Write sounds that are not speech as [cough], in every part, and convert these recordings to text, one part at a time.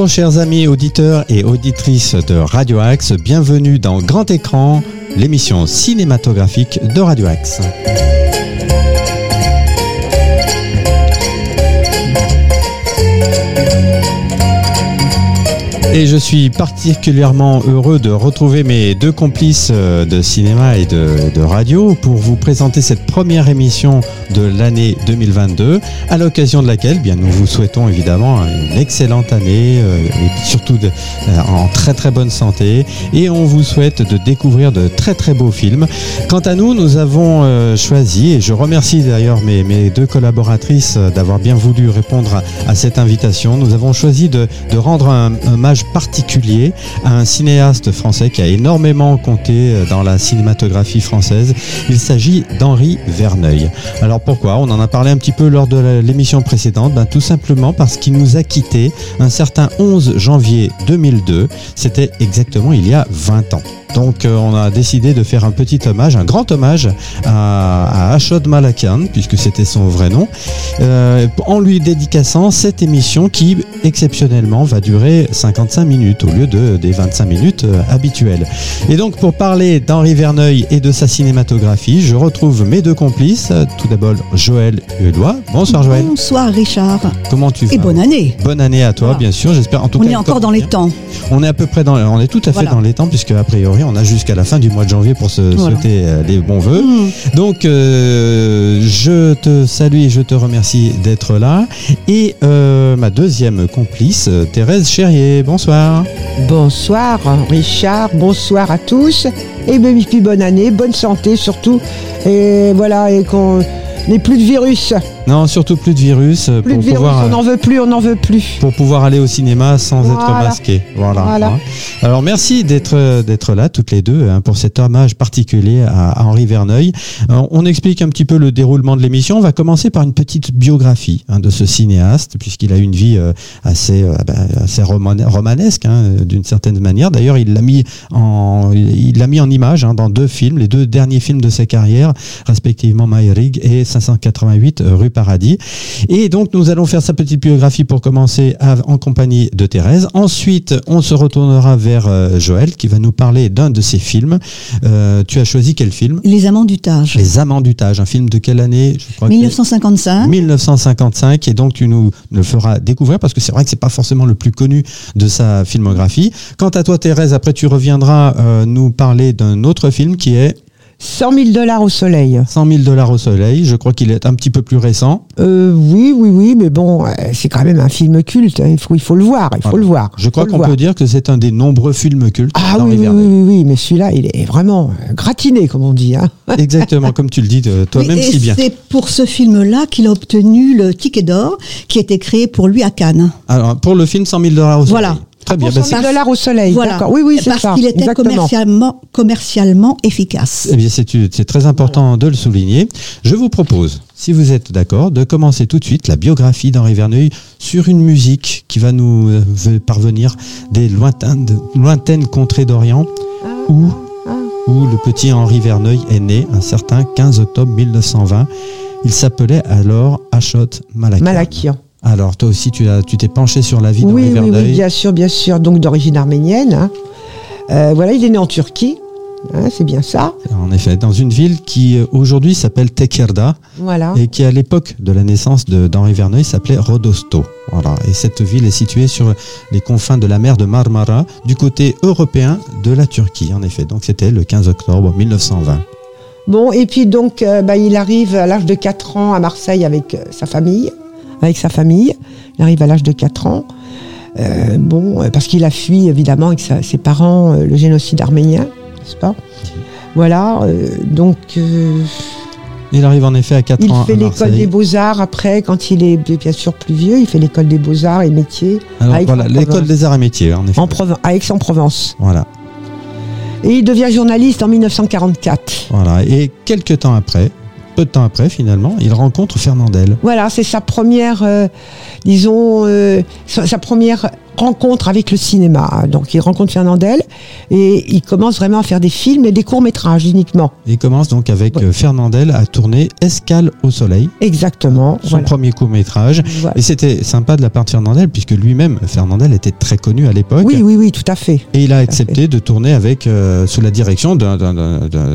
Bonjour chers amis auditeurs et auditrices de Radio Axe, bienvenue dans Grand Écran, l'émission cinématographique de Radio Axe. Et je suis particulièrement heureux de retrouver mes deux complices euh, de cinéma et de, radio pour vous présenter cette première émission de l'année 2022, à l'occasion de laquelle bien, nous vous souhaitons évidemment une excellente année euh, et surtout euh, en très très bonne santé et on vous souhaite de découvrir de très très beaux films. Quant à nous, nous avons choisi, et je remercie d'ailleurs mes, mes deux collaboratrices d'avoir bien voulu répondre à, à cette invitation, nous avons choisi de, de rendre un, un particulier à un cinéaste français qui a énormément compté euh, dans la cinématographie française. Il s'agit d'Henri Verneuil. Alors pourquoi? On en a parlé un petit peu lors de l'émission précédente. Ben, tout simplement parce qu'il nous a quittés un certain 11 janvier 2002. C'était exactement il y a 20 ans. Donc euh, on a décidé de faire un petit hommage, un grand hommage à, à Ashod Malakian, puisque c'était son vrai nom, euh, en lui dédicaçant cette émission qui exceptionnellement va durer 55 minutes au lieu de, des 25 minutes euh, habituelles. Et donc pour parler d'Henri Verneuil et de sa cinématographie, je retrouve mes deux complices. Tout d'abord Joël Huelois. Bonsoir Joël. Bonsoir Richard Comment tu vas et bonne année. Bonne année à toi, Voilà. bien sûr. J'espère en tout On cas. est encore dans les temps. On est à peu près dans, on est tout à fait Voilà. dans les temps puisque a priori on a jusqu'à la fin du mois de janvier pour se Voilà. souhaiter euh, les bons vœux. Hmm. Donc euh, je te salue et je te remercie d'être là. Et euh, ma deuxième complice, euh, Thérèse Cherrier. Bonsoir. Bonsoir Richard, bonsoir à tous et ben, puis bonne année, bonne santé surtout et voilà et qu'on n'ait plus de virus, Non, surtout plus de virus euh, plus pour de virus, pouvoir. on euh, n'en veut plus, on n'en veut plus. pour pouvoir aller au cinéma sans être masqué. Voilà. Voilà. hein. Alors merci d'être euh, d'être là toutes les deux hein, pour cet hommage particulier à, Henri Verneuil. Euh, on explique un petit peu le déroulement de l'émission. On va commencer par une petite biographie hein, de ce cinéaste puisqu'il a une vie euh, assez euh, ben, assez romane- romanesque d'une certaine manière. D'ailleurs, il l'a mis en il l'a mis en image dans deux films, les deux derniers films de sa carrière, respectivement Maïrig et 588 rue Paradis. Et donc, nous allons faire sa petite biographie pour commencer à- en compagnie de Thérèse. Ensuite, on se retournera vers euh, Joël qui va nous parler d'un de ses films. Euh, tu as choisi quel film? Les Amants du Tage. Les Amants du Tage, un film de quelle année? Je crois que- 1955. 1955 et donc tu nous le feras découvrir parce que c'est vrai que c'est pas forcément le plus connu de sa filmographie. Quant à toi Thérèse, après tu reviendras euh, nous parler d'un autre film qui est 100 000 dollars au soleil. 100 000 dollars au soleil. Je crois qu'il est un petit peu plus récent. Euh, oui, oui, oui, mais bon, euh, c'est quand même un film culte, hein, il, faut, il faut le voir, il faut Voilà. le voir. Je crois qu'on peut dire que c'est un des nombreux films cultes Ah oui, oui, oui, oui, oui, mais celui-là, il est vraiment euh, gratiné, comme on dit. Hein. [laughs] Exactement, comme tu le dis de toi-même si bien. c'est pour ce film-là qu'il a obtenu le ticket d'or qui a été créé pour lui à Cannes. Alors, pour le film 100 000 dollars au soleil. Voilà. Très bien. Bah, 100 c'est- 000 dollars au soleil, Voilà. d'accord. Oui, oui, c'est Parce ça. qu'il était exactement. commercialement, commercialement efficace. Eh bien, c'est c'est très important de le souligner. Je vous propose, si vous êtes d'accord, de commencer tout de suite la biographie d'Henri Verneuil sur une musique qui va nous euh, parvenir des lointaines, de- lointaines contrées d'Orient où, où le petit Henri Verneuil est né un certain 15 octobre 1920. Il s'appelait alors Achot Malakian. Malakian. Alors, toi aussi, tu as- tu t'es penché sur la vie d'Henri Oui, oui, Verneuil. oui, bien sûr, bien sûr. Donc d'origine arménienne. hein. Euh, voilà, il est né en Turquie. hein, c'est bien ça. En effet, dans une ville qui euh, aujourd'hui s'appelle Tekerda. Voilà. et qui à l'époque de la naissance de- d'Henri Verneuil s'appelait Rodosto. Voilà. Et cette ville est située sur les confins de la mer de Marmara, du côté européen de la Turquie, en effet. Donc c'était le 15 octobre 1920. Bon, et puis donc, euh, bah, il arrive à l'âge de 4 ans à Marseille avec euh, sa famille. Avec sa famille. Il arrive à l'âge de 4 ans. Euh, bon, euh, parce qu'il a fui évidemment avec sa- ses parents euh, le génocide arménien, n'est-ce pas? Voilà, donc Il arrive en effet à 4 il ans fait à l'école des beaux-arts après, quand il est bien sûr plus vieux, il fait l'école des beaux-arts et métiers Alors voilà, l'école des arts et métiers, en effet. en à Aix-en-Provence. Voilà, Et il devient journaliste en 1944. voilà. Et quelques temps après, peu de temps après finalement, il rencontre Fernandel. Voilà, c'est sa première, euh, disons, euh, sa, sa première rencontre avec le cinéma. Donc il rencontre Fernandel et il commence vraiment à faire des films et des courts métrages uniquement. Il commence donc avec Ouais. euh, Fernandel à tourner Escale au soleil, Exactement. son voilà. premier court métrage. Voilà. Et c'était sympa de la part de Fernandel puisque lui-même, Fernandel était très connu à l'époque. Oui, oui, oui, tout à fait. Et il a accepté de tourner avec euh, sous la direction d'un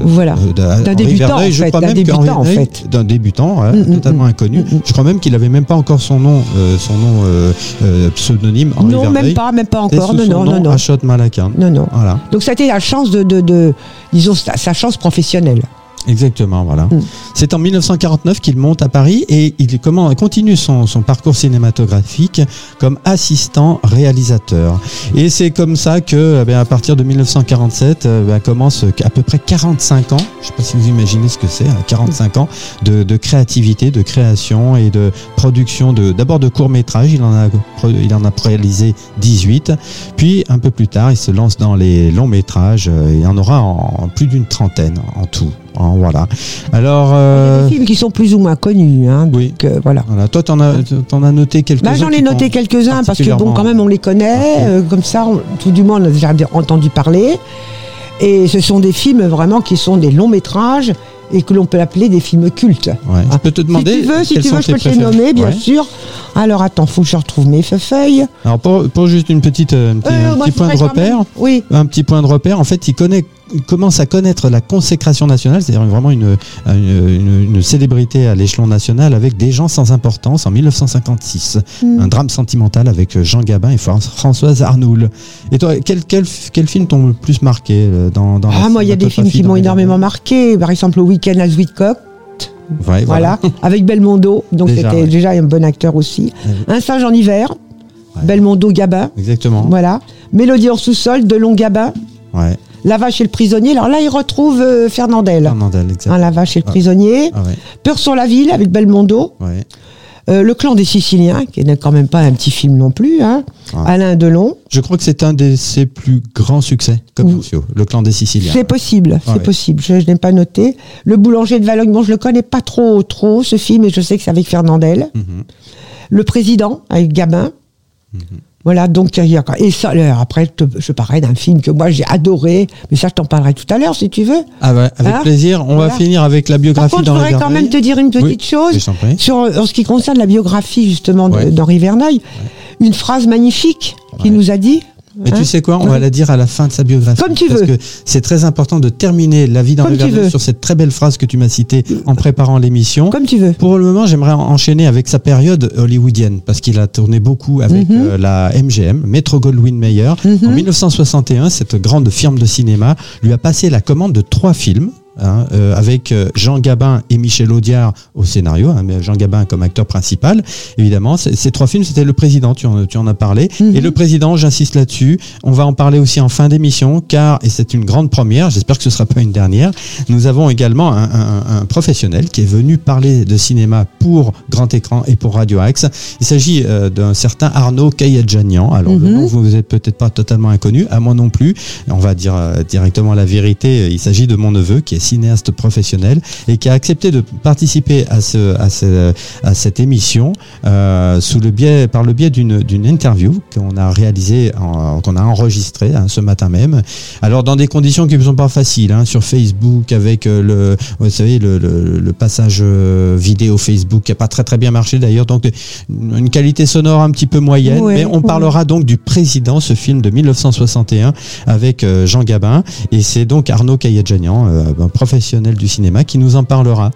Voilà. euh, débutant, en fait, d'un débutant, qu'Henri en Verneuil- fait. d'un débutant ouais, Mm, mm, totalement mm. inconnu. Je crois même qu'il avait même pas encore son nom euh, son nom euh, pseudonyme Henri non. Même pas, même pas encore. sous Non, son non, nom, non, non. Achot. Non, non. Voilà. Donc ça a été la chance de, de, de- disons, sa, sa chance professionnelle. Exactement, voilà. Mm. C'est en 1949 qu'il monte à Paris et il continue son, son parcours cinématographique comme assistant réalisateur. Et c'est comme ça que, eh bien, à partir de 1947, euh, ben, commence à peu près 45 ans. Je sais pas si vous imaginez ce que c'est, hein, 45 ans de, de créativité, de création et de production de, d'abord de courts métrages. Il en a, il en a réalisé 18. Puis un peu plus tard, il se lance dans les longs métrages. euh, Il y en aura en, en plus d'une trentaine en tout. Hein, voilà. Alors, Il y a euh, des films qui sont plus ou moins connus. Hein, oui. euh, voilà. Voilà. Toi, t'en as, t'en as noté quelques-uns. Bah, J'en ai noté quelques-uns parce que bon, quand même, on les connaît. euh, comme ça, on- tout du on a déjà entendu parler. Et ce sont des films vraiment qui sont des longs métrages et que l'on peut appeler des films cultes. Ouais. Je peux te demander. si tu veux, si tu veux, je peux te les nommer, bien Ouais. sûr. Alors attends, faut que je retrouve mes feuilles. Alors pour, pour juste une petite, euh, un petit, Euh, un point de repère. Oui. Un petit point de repère. En fait, il connaît, commence à connaître la consécration nationale, c'est-à-dire vraiment une, une, une- une célébrité à l'échelon national avec des gens sans importance en 1956. Hmm. Un drame sentimental avec Jean Gabin et Fran- Françoise Arnoul. Et toi, quel, quel, quel film t'ont le plus marqué euh, dans, Ah, moi, il y a des films qui m'ont énormément marqué. Par exemple, Le Week-end à. Ouais, Voilà. Avec Belmondo. Donc, c'était ouais. déjà un bon acteur aussi. Ouais. Un singe en hiver. Belmondo Gabin. Exactement. Voilà. Mélodie en sous-sol de Long Gabin. Ouais. La vache et le prisonnier. Alors là, il retrouve euh, Fernandel. Fernandel, exactement. Hein, la vache et le Ah. prisonnier. Ah ouais, Peur sur la ville avec Belmondo. ouais. Euh, le clan des Siciliens, qui n'est quand même pas un petit film non plus. Hein. Ah. Alain Delon. Je crois que c'est un de ses plus grands succès commerciaux, le clan des Siciliens. C'est possible, c'est Ouais. possible. Je, je n'ai pas noté. Le boulanger de Valogne, bon, je le connais pas trop, trop ce film, mais je sais que c'est avec Fernandel. Mhm. Le président avec Gabin. Mhm. Voilà, donc il y a et ça. alors, après, je te- je parlais d'un film que moi j'ai adoré, mais ça je t'en parlerai tout à l'heure si tu veux. Ah ouais, avec Hein plaisir. On Voilà. va finir avec la Par biographie contre, je voudrais quand même te dire une petite Oui, chose sur en ce qui concerne la biographie justement Ouais. d'Henri Verneuil. Une phrase magnifique qu'il nous a dit. Mais hein. tu sais quoi, on va la dire à la fin de sa biographie. Comme tu parce veux. que c'est très important de terminer la vie d'Henri Comme veux. sur cette très belle phrase que tu m'as citée en préparant l'émission. Comme tu veux. Pour le moment, j'aimerais en- enchaîner avec sa période hollywoodienne parce qu'il a tourné beaucoup avec Mhm. euh, la MGM, Metro Goldwyn Mayer. Mhm. En 1961, cette grande firme de cinéma lui a passé la commande de trois films. Hein, euh, avec euh, Jean Gabin et Michel Audiard au scénario, hein, mais Jean Gabin comme acteur principal, évidemment. Ces trois films, c'était Le Président, tu en, tu en as parlé. Mhm. Et Le Président, j'insiste là-dessus, on va en parler aussi en fin d'émission, car, et c'est une grande première, j'espère que ce sera pas une dernière, nous avons également un, un- un professionnel qui est venu parler de cinéma pour grand écran et pour Radio Axe. Il s'agit euh, d'un certain Arnaud Kayadjanian. Alors, le Mhm. nom, vous n'êtes peut-être pas totalement inconnu, à moi non plus. On va dire euh, directement la vérité. Il s'agit de mon neveu qui est cinéaste professionnel et qui a accepté de participer à ce, à ce, à cette émission euh, sous le biais, par le biais d'une, d'une interview qu'on a réalisée, qu'on a enregistrée hein, ce matin même. Alors dans des conditions qui ne sont pas faciles, hein, sur Facebook avec euh, le, vous savez, le, le, le passage euh, vidéo Facebook qui a pas très très bien marché d'ailleurs, donc une qualité sonore un petit peu moyenne. Ouais, mais on ouais. parlera donc du président, ce film de 1961 avec Jean Gabin et c'est donc Arnaud Kayadjanian, euh, professionnel du cinéma, qui nous en parlera.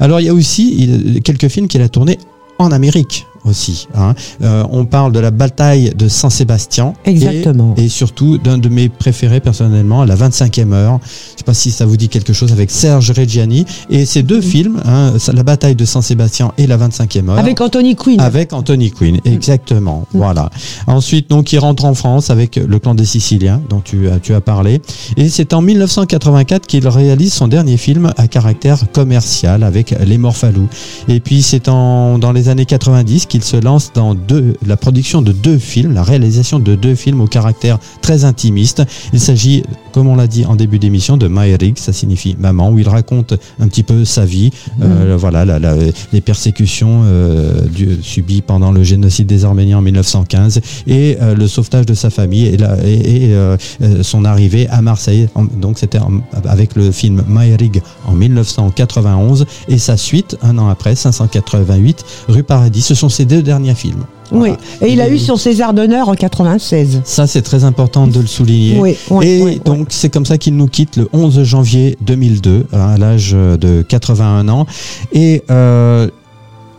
Alors il y a aussi quelques films qu'il a tournés en Amérique aussi. hein. Euh, on parle de la bataille de Saint-Sébastien. Exactement. Et, surtout d'un de mes préférés personnellement, La 25e heure. Je sais pas si ça vous dit quelque chose avec Serge Reggiani. Et ces deux films, hein, La bataille de Saint-Sébastien et La 25e heure. Avec Anthony Quinn. Avec Anthony Quinn, exactement. Voilà. Ensuite, donc, il rentre en France avec le clan des Siciliens, dont tu as, tu as parlé. Et c'est en 1984 qu'il réalise son dernier film à caractère commercial avec Les Morphalous. Et puis, c'est en, dans les années 90 qu'il se lance dans deux, la production de deux films, la réalisation de deux films au caractère très intimiste. Il s'agit comme on l'a dit en début d'émission, de Maërik, ça signifie maman, où il raconte un petit peu sa vie, euh, voilà, la- la- les persécutions euh, du- subies pendant le génocide des Arméniens en 1915 et euh, le sauvetage de sa famille et, la- et- et, son arrivée à Marseille. Donc c'était avec le film Maërig en 1991 et sa suite un an après, 588 rue Paradis. Ce sont ses deux derniers films. Oui. Et il a eu son César d'honneur en 96. Ça, c'est très important de le souligner. Oui, oui, et oui, donc, c'est comme ça qu'il nous quitte le 11 janvier 2002, à l'âge de 81 ans. Et, euh,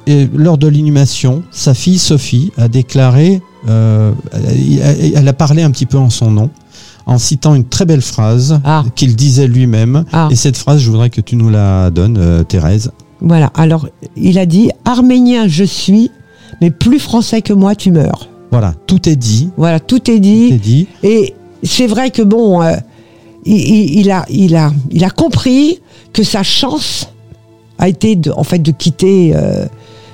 et lors de l'inhumation, sa fille Sophie a déclaré, euh, elle a parlé un petit peu en son nom, en citant une très belle phrase Ah. qu'il disait lui-même. Ah. Et cette phrase, je voudrais que tu nous la donnes, euh, Thérèse. Voilà. Alors, il a dit Arménien, je suis, mais plus français que moi, tu meurs. Voilà, tout est dit. Voilà, tout est Tout dit. est dit. Et c'est vrai que bon, euh, il a, il a, il a compris que sa chance a été de, en fait de quitter euh,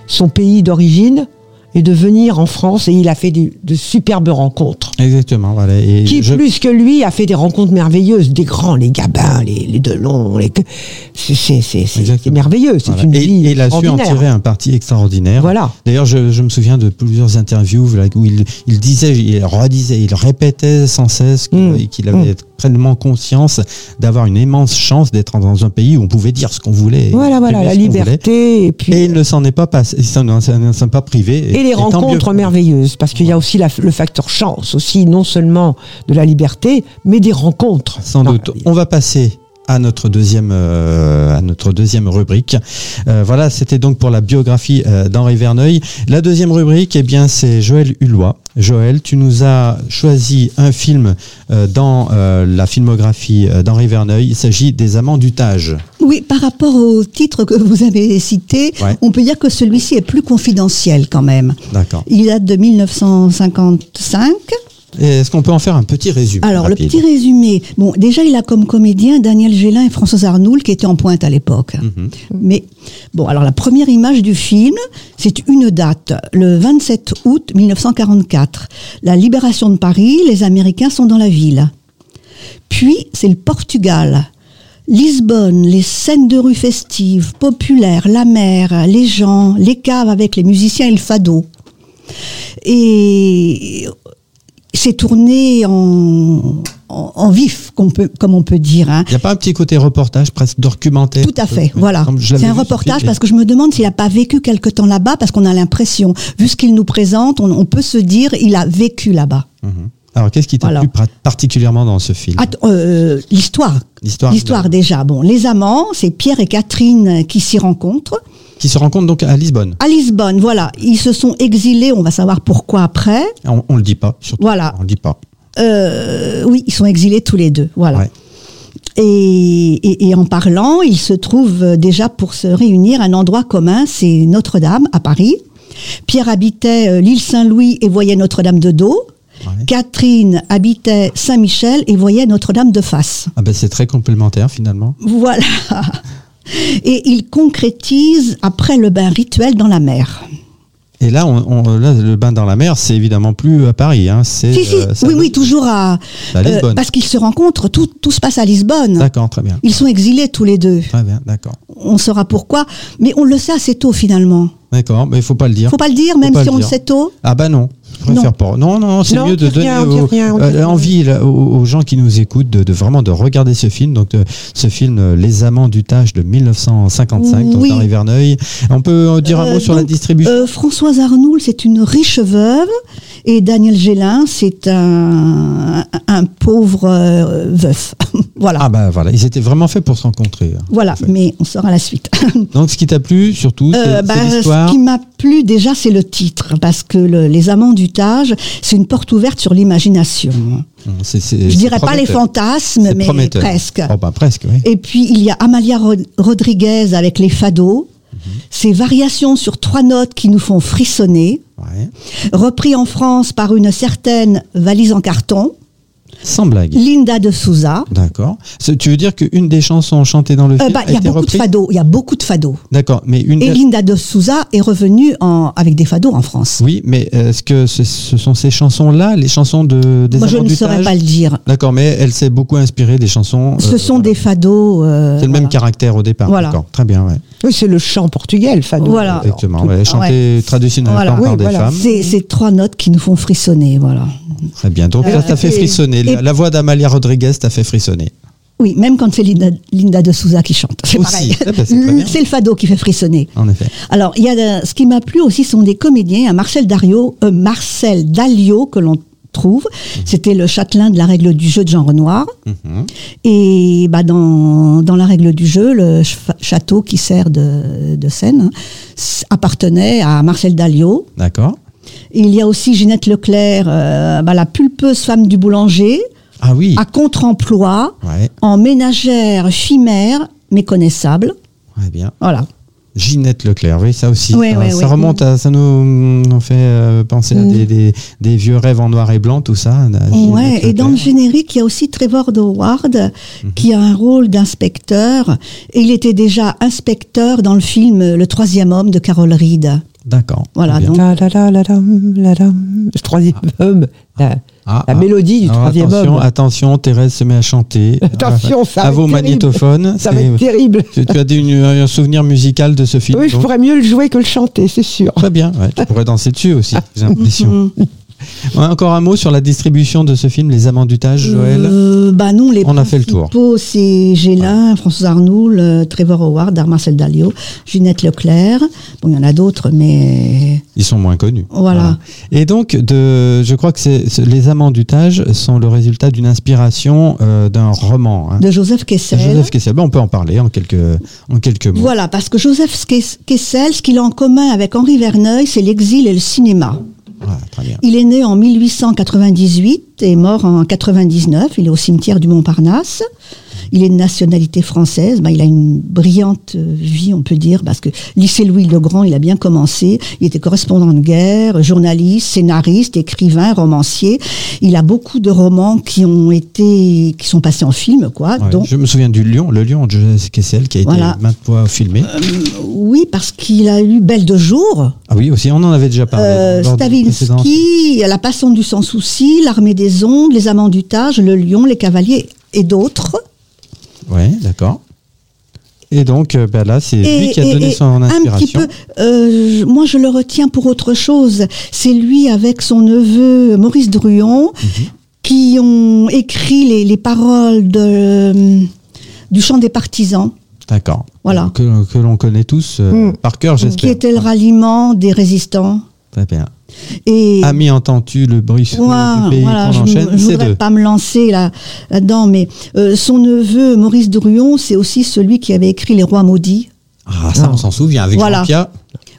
son pays d'origine et de venir en France. Et il a fait de superbes rencontres. Exactement. Voilà. Et Qui je- plus que lui a fait des rencontres merveilleuses, des grands, les Gabins, les, les Delon, les c'est merveilleux, c'est voilà. une et, vie et il a su en tirer un parti extraordinaire. Voilà. D'ailleurs, je, je me souviens de plusieurs interviews où il, il disait, il redisait, il répétait sans cesse qu'il Mm. qu'il avait pleinement conscience d'avoir une immense chance d'être dans un pays où on pouvait dire ce qu'on voulait. Voilà, voilà, la liberté et puis Et il ne s'en est pas passé, il s'en est pas privé. et les tant mieux. rencontres merveilleuses, parce qu'il y a aussi la- le facteur chance, aussi non seulement de la liberté, mais des rencontres. Sans doute. On va passer à notre deuxième euh, à notre deuxième rubrique. Euh, voilà, c'était donc pour la biographie euh, d'Henri Verneuil. La deuxième rubrique, eh bien, c'est Joël Hulot. Joël, tu nous as choisi un film dans la filmographie d'Henri Verneuil. Il s'agit des Amants du Tage. Oui, par rapport au titre que vous avez cité, Ouais. on peut dire que celui-ci est plus confidentiel quand même. D'accord. Il date de 1955. Est-ce qu'on peut en faire un petit résumé Alors, le petit résumé. Bon, déjà, il a comme comédien Daniel Gélin et Françoise Arnoul qui étaient en pointe à l'époque. Mhm. Mais, bon, alors la première image du film, c'est une date, le 27 août 1944. La libération de Paris, les Américains sont dans la ville. Puis, c'est le Portugal. Lisbonne, les scènes de rue festives, populaires, la mer, les gens, les caves avec les musiciens et le fado. Et c'est tourné en, en, en vif, qu'on peut, comme on peut dire. hein. Il n'y a pas un petit côté reportage, presque documentaire Tout à fait, voilà. C'est un reportage parce que je me demande s'il n'a pas vécu quelque temps là-bas, parce qu'on a l'impression, vu ce qu'il nous présente, on, on peut se dire il a vécu là-bas. Mhm. Alors, qu'est-ce qui t'a plu particulièrement dans ce film? Euh, L'histoire. L'histoire. L'histoire déjà. Bon, les amants, c'est Pierre et Catherine qui s'y rencontrent. Qui se rencontre donc à Lisbonne. À Lisbonne, voilà. Ils se sont exilés, on va savoir pourquoi après. On, on le dit pas, surtout. Voilà. On le dit pas. Euh, oui, ils sont exilés tous les deux. Voilà. Ouais. Et, et- et en parlant, ils se trouvent déjà pour se réunir un endroit commun, c'est Notre-Dame à Paris. Pierre habitait euh, l'île Saint-Louis et voyait Notre-Dame de dos. Ouais. Catherine habitait Saint-Michel et voyait Notre-Dame de face. Ah ben c'est très complémentaire finalement. Voilà. [laughs] Et ils concrétisent après le bain rituel dans la mer. Et là, on, on- là, le bain dans la mer, c'est évidemment plus à Paris. Hein, c'est, Si, si, euh, oui, oui, toujours à. À Lisbonne. parce qu'ils se rencontrent, tout, tout se passe à Lisbonne. D'accord, très bien. Ils sont exilés tous les deux. Très bien, d'accord. On saura pourquoi, mais on le sait assez tôt finalement. D'accord, mais il faut pas le dire. Faut pas le dire, même si on le sait tôt. Ah bah non, préfère Non. pas. Non, non, c'est mieux de donner dit euh, aux, aux gens qui nous écoutent de, de vraiment de regarder ce film. Donc euh, ce film euh, Les Amants du Tage de 1955, donc Oui. d'Henri Verneuil. On peut dire un Euh, mot sur la distribution? Euh, Françoise Arnoul, c'est une riche veuve, et Daniel Gélin, c'est un, un pauvre euh, veuf. [laughs] voilà. Ah bah voilà, ils étaient vraiment faits pour se rencontrer. hein. voilà, en fait. mais on saura la suite. [laughs] Donc ce qui t'a plu surtout, c'est Euh, bah, ce qui m'a plu déjà, c'est le titre, parce que le- Les Amants du Tage, c'est une porte ouverte sur l'imagination. Hum, c'est- c'est- Je dirais pas les fantasmes, mais prometteur. presque. Oh bah presque, oui. Et puis il y a Amalia Rod- Rodriguez avec les fados, ces variations sur trois notes qui nous font frissonner, Ouais. repris en France par une certaine valise en carton. Sans blague. Linda de Souza. D'accord. Tu veux dire qu'une des chansons chantées dans le Euh, film bah, a Il y a été beaucoup de fados. Il y a beaucoup de fados. D'accord, mais une. Et Linda de Souza est revenue en, avec des fados en France. Oui, mais est-ce que ce, ce sont ces chansons-là, les chansons de des Moi, je ne saurais pas le dire. D'accord, mais elle s'est beaucoup inspirée des chansons. Ce euh, sont voilà. des fados. euh, C'est le même caractère au départ. Voilà. D'accord, très bien, ouais. Oui, c'est le chant portugais, le fado. Voilà. Tout- ouais, chanté traditionnellement Voilà. par Oui, des voilà. femmes. C'est trois notes qui nous font frissonner, voilà. Très bien. Donc là, ça fait et- frissonner. La, voix d'Amalia Rodriguez t'a fait frissonner. Oui, même quand c'est Linda, Linda de Souza qui chante, c'est Aussi. pareil. Ah bah, c'est le fado qui fait frissonner. En effet. Alors, il y a ce qui m'a plu aussi sont des comédiens, un Marcel Dario, euh, Marcel Dalio que l'on trouve. C'était le châtelain de la règle du jeu de Jean Renoir. Mhm. Et bah, dans, dans la règle du jeu, le ch- château qui sert de, de scène hein, appartenait à Marcel Dalio. D'accord. Il y a aussi Ginette Leclerc, euh, bah, la pulpeuse femme du boulanger, Ah oui. à contre-emploi, Ouais, en ménagère chimère, méconnaissable. ouais, bien. Voilà. Ginette Leclerc, oui, ça aussi. Ça, remonte à, ça nous, nous fait euh, penser à Mm. des, des, des vieux rêves en noir et blanc, tout ça. Ouais, et dans le générique, il y a aussi Trevor Howard Mhm. qui a un rôle d'inspecteur. Et il était déjà inspecteur dans le film Le troisième homme de Carol Reed. D'accord. Voilà, donc- La. Le troisième homme. La, Ah, la ah. mélodie du troisième attention, homme. Attention, Thérèse se met à chanter. [laughs] Attention, ça à va vos terrible. magnétophones. Ça va être terrible. tu, tu as une- un souvenir musical de ce film Oui, je pourrais mieux le jouer que le chanter, c'est sûr. Très bien, ouais, tu pourrais danser dessus aussi, j'ai l'impression. Ouais, encore un mot sur la distribution de ce film, Les Amants du Tage, Joël Euh, bah non, les On a fait le tour. c'est Gélin, François Arnoul, euh, Trevor Howard, Marcel Dalio, Ginette Leclerc. Bon, il y en a d'autres, mais Ils sont moins connus. Voilà. Et donc, de, je crois que Les Amants du Tage sont le résultat d'une inspiration euh, d'un roman. hein. de Joseph Kessel. Joseph Kessel. On peut en parler en quelques, en quelques mots. Voilà, parce que Joseph Kess- Kessel, ce qu'il a en commun avec Henri Verneuil, c'est l'exil et le cinéma. Il est né en 1898 et mort en 99. Il est au cimetière du Montparnasse. Il est de nationalité française. Ben, il a une brillante euh, vie, on peut dire, parce que lycée Louis le Grand, il a bien commencé. Il était correspondant de guerre, journaliste, scénariste, écrivain, romancier. Il a beaucoup de romans qui ont été, qui sont passés en film, quoi. Ouais, Donc, Je me souviens du Lion, le Lion de Joseph Kessel, qui a été maintes fois filmé. oui, parce qu'il a eu Belle de jour. ah oui, aussi, on en avait déjà parlé. Euh. Stavinsky, La Passante du Sans Souci, L'Armée des Ondes, Les Amants du Tage, Le Lion, Les Cavaliers et d'autres. Ouais, d'accord. Et donc, euh, ben là, c'est lui qui a donné son un petit inspiration. peu, euh, moi je le retiens pour autre chose. C'est lui avec son neveu Maurice Druon Mhm. qui ont écrit les, les paroles de, euh, du chant des partisans, D'accord. Voilà. Que, que l'on connaît tous euh, Mm. par cœur, qui j'espère. était le ralliement des résistants. Très bien. Et Ami, entends-tu le bruit sourd Voilà, du pays voilà, qu'on je enchaîne? ne C'est voudrais deux. pas me lancer là, là-dedans, mais euh, son neveu Maurice Druon, c'est aussi celui qui avait écrit Les Rois maudits. Ah, ça, on s'en souvient avec Voilà. Jean-Pierre.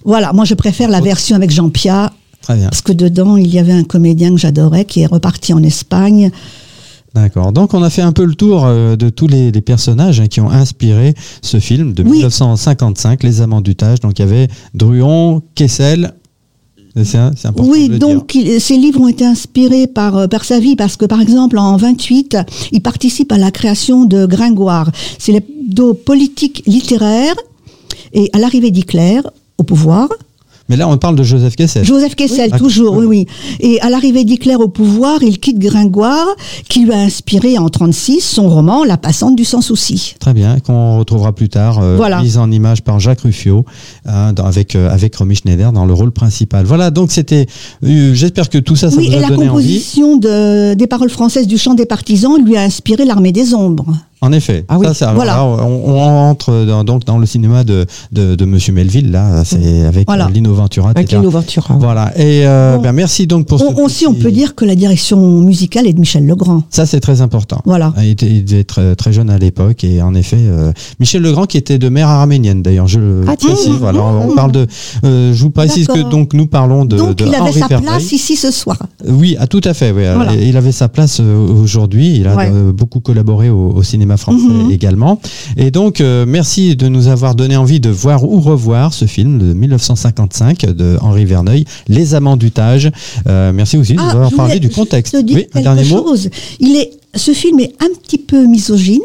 Voilà, moi je préfère la version avec Jean Pia, Très bien. parce que dedans il y avait un comédien que j'adorais qui est reparti en Espagne. D'accord. Donc, on a fait un peu le tour euh, de tous les, les personnages hein, qui ont inspiré ce film de Oui. 1955, Les Amants du Tage. Donc, il y avait Druon, Kessel. C'est important Oui, de le donc il- ces livres ont été inspirés par, euh, par sa vie, parce que par exemple en 28, il participe à la création de Gringoire. C'est l'hebdo politique littéraire, et à l'arrivée d'Hitler au pouvoir. Mais là, on parle de Joseph Kessel. Joseph Kessel, Oui. toujours, oui, oui. Et à l'arrivée d'Hitler au pouvoir, il quitte Gringoire, qui lui a inspiré en 36 son roman La passante du sans souci. Très bien, qu'on retrouvera plus tard, euh, Voilà. mise en image par Jacques Ruffio, hein, dans- avec, euh, avec Romy Schneider dans le rôle principal. Voilà, donc c'était. euh, J'espère que tout ça, ça oui, vous et a la donné envie. composition de, des paroles françaises du chant des partisans lui a inspiré l'armée des ombres. En effet. Ah oui. Ça, ça- Voilà. là, on, on entre dans, donc dans le cinéma de, de, de Monsieur Melville, là, c'est avec Voilà. euh, Lino Ventura, Avec. Lino Ventura. Voilà. Et euh, Bon. ben, merci donc pour ce aussi, on peut dire que la direction musicale est de Michel Legrand. Ça, c'est très important. Voilà. Il était, il très, très jeune à l'époque et en effet, euh, Michel Legrand qui était de mère arménienne d'ailleurs. Je le Ah, précise. On parle de. euh, je vous précise que donc nous parlons de. Donc de il avait Henri sa place ici ce soir. Oui, ah, tout à fait. Oui. Voilà. Il avait sa place aujourd'hui. Il a Ouais. beaucoup collaboré au, au cinéma cinéma français Mhm. également. Et donc, euh, merci de nous avoir donné envie de voir ou revoir ce film de 1955 de Henri Verneuil, Les Amants du Tage. Euh, merci aussi de nous Ah, avoir je parlé du contexte. te dire Oui, un dernier mot. Il est, ce film est un petit peu misogyne,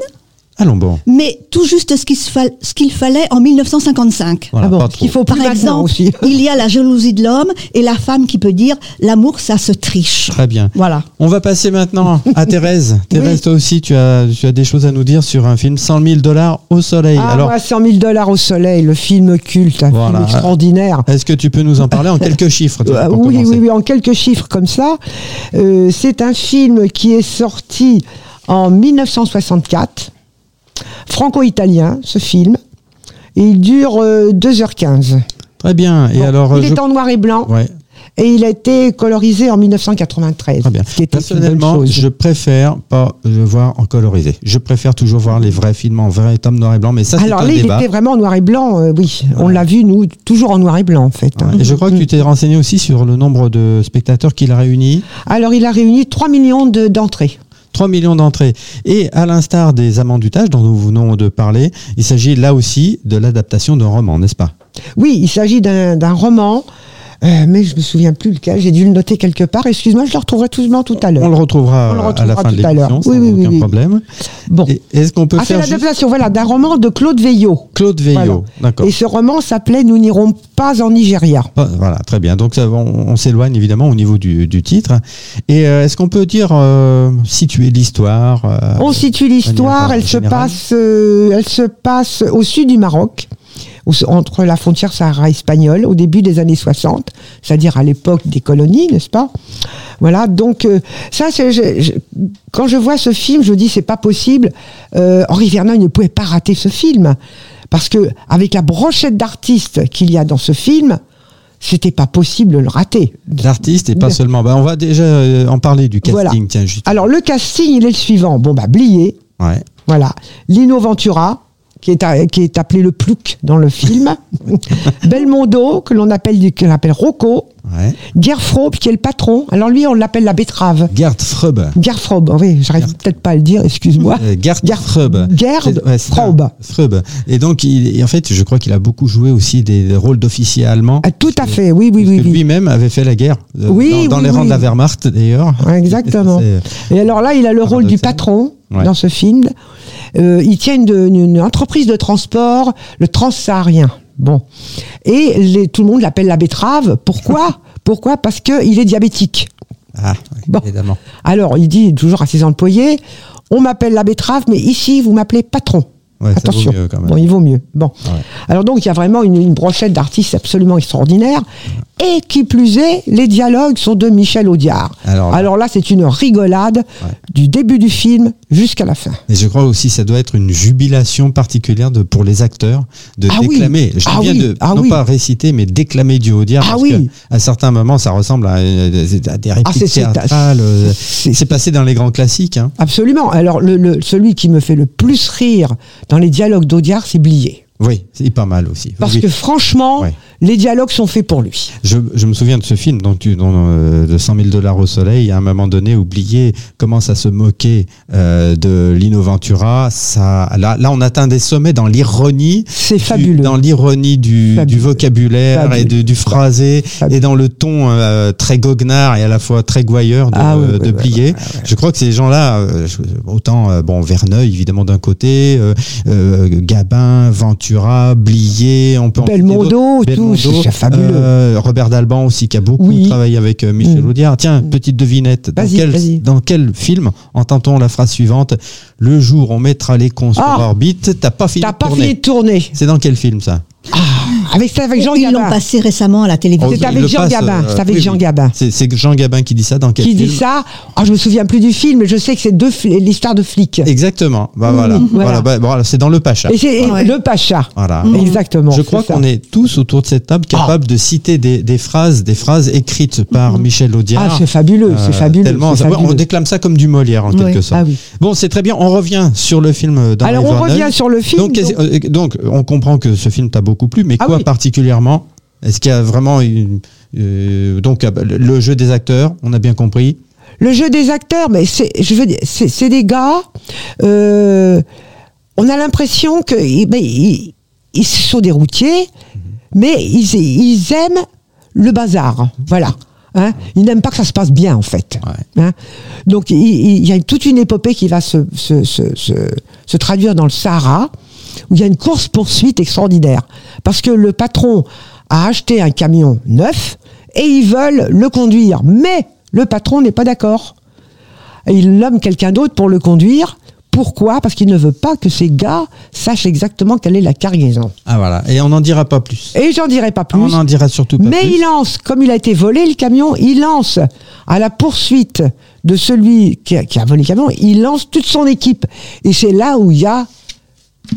Allons bon. mais tout juste ce qu'il se fa- ce qu'il fallait en 1955. Voilà, ah bon, trop. faut Par exemple, aussi. [laughs] il y a la jalousie de l'homme et la femme qui peut dire l'amour, ça se triche. Très bien. Voilà. On va passer maintenant à [laughs] Thérèse. Thérèse, toi aussi, tu as, tu as des choses à nous dire sur un film 100 000 dollars au soleil. Ah, Alors, moi, 100 000 dollars au soleil, le film culte, un Voilà. film extraordinaire. est-ce que tu peux nous en parler en quelques chiffres pour [laughs] oui, oui, oui, en quelques chiffres comme ça. Euh, c'est un film qui est sorti en 1964, franco-italien, ce film. Et il dure euh, 2h15. Très bien. Et Bon, alors, il je- est en noir et blanc ouais, et il a été colorisé en 1993. très bien. Ce qui était une bonne Personnellement, je préfère pas le voir en colorisé. Je préfère toujours voir les vrais films en vrai tome noir et blanc. Mais ça, Alors là, il débat. était vraiment en noir et blanc, euh, oui. On l'a vu, nous, toujours en noir et blanc, en fait. hein. Et je crois que tu t'es renseigné aussi sur le nombre de spectateurs qu'il a réunis. Alors, il a réuni 3 millions de- d'entrées. 3 millions d'entrées. Et à l'instar des Amants du Tage dont nous venons de parler, il s'agit là aussi de l'adaptation d'un roman, n'est-ce pas? Oui, il s'agit d'un roman, euh, mais je me souviens plus lequel. J'ai dû le noter quelque part. Excuse-moi, je le retrouverai tout, tout à On l'heure. le retrouvera, On le à la retrouvera fin de tout l'heure. l'émission, Oui, oui, aucun oui. problème. Bon. Est-ce qu'on peut Ah, c'est faire juste voilà, d'un roman de Claude Veillot. Claude Veillot Voilà. D'accord. Et ce roman s'appelait Nous n'irons pas en Nigeria. Ah, Voilà, très bien. Donc ça, on, on s'éloigne évidemment au niveau du, du titre. Et euh, est-ce qu'on peut dire euh, situer l'histoire On situe l'histoire, elle se passe, elle se passe au sud du Maroc, entre la frontière Sahara espagnole, au début des années 60, c'est-à-dire à, l'époque des colonies, n'est-ce pas? Voilà, donc euh, ça, c'est, je- je- quand je vois ce film, je dis c'est pas possible. Euh, Henri Verneuil ne pouvait pas rater ce film parce que avec la brochette d'artistes qu'il y a dans ce film, c'était pas possible de le rater. L'artiste et pas seulement. Bah, on va déjà euh, en parler du casting. Voilà. Tiens, juste. Alors le casting, il est le suivant. Bon bah Blier, Ouais. Voilà. Lino Ventura, qui est, a- qui est appelé le plouc dans le film. [laughs] Belmondo, que l'on appelle, que l'on appelle Rocco. Ouais. Gerfrobe, qui est le patron. Alors lui, on l'appelle la betterave. Gerd Freub. Gerfrobe, oui, j'arrive peut-être pas à le dire, excuse-moi. Euh. Gerd C'est- ouais. Et donc, il, et en fait, je crois qu'il a beaucoup joué aussi des, des rôles d'officiers allemands. Ah, tout à fait, oui, oui, Parce oui. oui. Lui-même avait fait la guerre euh, Oui, dans, dans oui, les rangs oui. de la Wehrmacht d'ailleurs. Ouais, Exactement. [laughs] C'est- Et alors là, il a le rôle du patron Ouais. dans ce film. Euh, il tient une, une- une entreprise de transport, le Transsaharien. Bon. Et les- tout le monde l'appelle la betterave. Pourquoi? [laughs] Pourquoi? Parce qu'il est diabétique. Ah, oui, Bon. évidemment. Alors, il dit toujours à ses employés, on m'appelle la betterave, mais ici, vous m'appelez patron. Ouais, ça vaut Attention. mieux quand même. Bon, il vaut mieux. Bon. Ouais. Alors donc, il y a vraiment une, une brochette d'artistes absolument extraordinaire. Et qui plus est, les dialogues sont de Michel Audiard. Alors là- là, c'est une rigolade du début du film jusqu'à la fin. Et je crois aussi ça doit être une jubilation particulière de, pour les acteurs de Ah oui. déclamer. Je dis Ah bien oui. de Ah non oui. pas réciter mais déclamer du Audiard Ah parce oui. que à certains moments ça ressemble à, euh, à des répliques théâtrales. euh, c'est- C'est passé dans les grands classiques. Hein. Absolument. Alors, le, le- celui qui me fait le plus rire dans les dialogues d'Audiard, c'est Blier. Oui, c'est pas mal aussi. Parce Oui. que franchement, les dialogues sont faits pour lui. Je, je me souviens de ce film dont tu, dont, euh, de 100 000 dollars au soleil. À un moment donné, oublié commence à se moquer euh, de Lino Ventura. Ça, là, là, on atteint des sommets dans l'ironie. C'est fabuleux. Dans l'ironie du, vocabulaire Fabuleux. et de- du phrasé Fabuleux. et dans le ton euh, très goguenard et à la fois très gouailleur de, Ah de Blier. Je crois que ces gens-là, autant bon Verneuil évidemment d'un côté, Gabin, Ventura, Blier, on peut Belmondo, d'autres. tout, c'est fabuleux. euh, Robert Dalban aussi qui a beaucoup Oui. travaillé avec euh, Michel Mm. Audiard. Tiens, petite devinette. Dans quel, vas-y. dans quel film entend-on la phrase suivante Le jour où on mettra les cons sur Ah. orbite, t'as pas fini T'as de pas tourner. fini de tourner. C'est dans quel film ça Avec, c'est avec Jean Ils l'ont Gabin. passé récemment à la télévision. C'est avec Jean passe, Gabin, euh, c'est avec oui, Jean oui. Gabin. C'est c'est Jean Gabin qui dit ça dans quel Qui film dit ça Ah, je me souviens plus du film, mais je sais que c'est deux l'histoire de flics. Exactement. Bah voilà. Mmh, Voilà. voilà. bah, voilà, c'est dans le Pacha. Et c'est Ouais. le Pacha. Voilà. Exactement. Je crois qu'on est tous autour de cette table capables de citer des, des phrases, des phrases écrites par Michel Audiard. Ah, c'est fabuleux, Euh, c'est fabuleux. tellement- on déclame ça comme du Molière en Oui. quelque sorte. Ah oui. Bon, c'est très bien. On revient sur le film d'Henri Alors on revient sur le film. Donc, euh, on comprend que ce film t'a beaucoup plu, mais Ah quoi. Particulièrement Est-ce qu'il y a vraiment une, euh, donc euh, le jeu des acteurs On a bien compris. Le jeu des acteurs, mais c'est, je veux dire, c'est, c'est des gars. euh, on a l'impression que ben, ils, ils sont des routiers, mais ils, ils aiment le bazar. Voilà. Hein ils n'aiment pas que ça se passe bien, en fait. Ouais. Hein Donc, il, il- y a toute une épopée qui va se, se, se, se traduire dans le Sahara, où il y a une course-poursuite extraordinaire. Parce que le patron a acheté un camion neuf et ils veulent le conduire. Mais le patron n'est pas d'accord. Il nomme quelqu'un d'autre pour le conduire. Pourquoi? Parce qu'il ne veut pas que ces gars sachent exactement quelle est la cargaison. Ah voilà, et on n'en dira pas plus. Et j'en dirai pas plus. On n'en dira surtout pas Mais plus. il lance, comme il a été volé le camion, il lance à la poursuite de celui qui a, qui a volé le camion, il lance toute son équipe. Et c'est là où il y a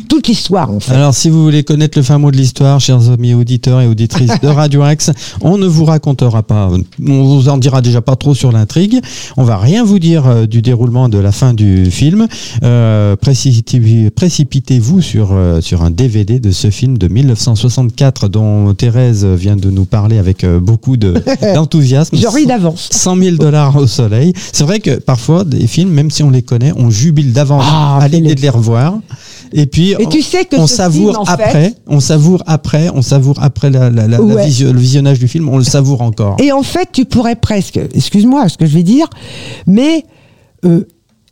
toute l'histoire, en fait. Alors, si vous voulez connaître le fin mot de l'histoire, chers amis auditeurs et auditrices de Radio Axe, [laughs] on ne vous racontera pas, on vous en dira déjà pas trop sur l'intrigue. On va rien vous dire euh, du déroulement de la fin du film. Euh, précipitez- Précipitez-vous sur euh, sur un DVD de ce film de 1964 dont Thérèse vient de nous parler avec beaucoup de- [laughs] d'enthousiasme. D'avance. 100 000 dollars au soleil. C'est vrai que parfois, des films, même si on les connaît, on jubile d'avance Ah, à l'idée de les revoir. Et puis, Et tu sais que on savoure film, en après, fait- on savoure après, on savoure après la- la- la- la Ouais. visio- le visionnage du film, on le savoure encore. Et en fait, tu pourrais presque, excuse-moi ce que je vais dire, mais euh,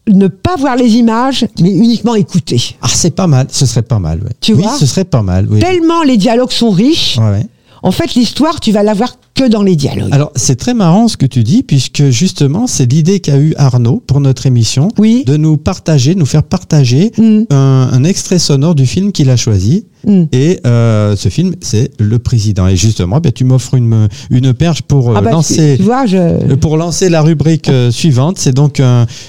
ne pas voir les images, mais uniquement écouter. Ah, c'est pas mal, ce serait pas mal. ouais. Tu oui, vois ce serait pas mal. Oui. Tellement les dialogues sont riches, ouais. en fait, l'histoire, tu vas la voir que dans les dialogues. Alors, c'est très marrant ce que tu dis, puisque justement, c'est l'idée qu'a eu Arnaud pour notre émission, Oui. de nous partager, nous faire partager Mm. un, un extrait sonore du film qu'il a choisi. Mm. Et euh, ce film, c'est Le Président. Et justement, ben, tu m'offres une, une perche pour euh, Ah bah, lancer. tu vois, je... Pour lancer la rubrique euh, suivante, c'est donc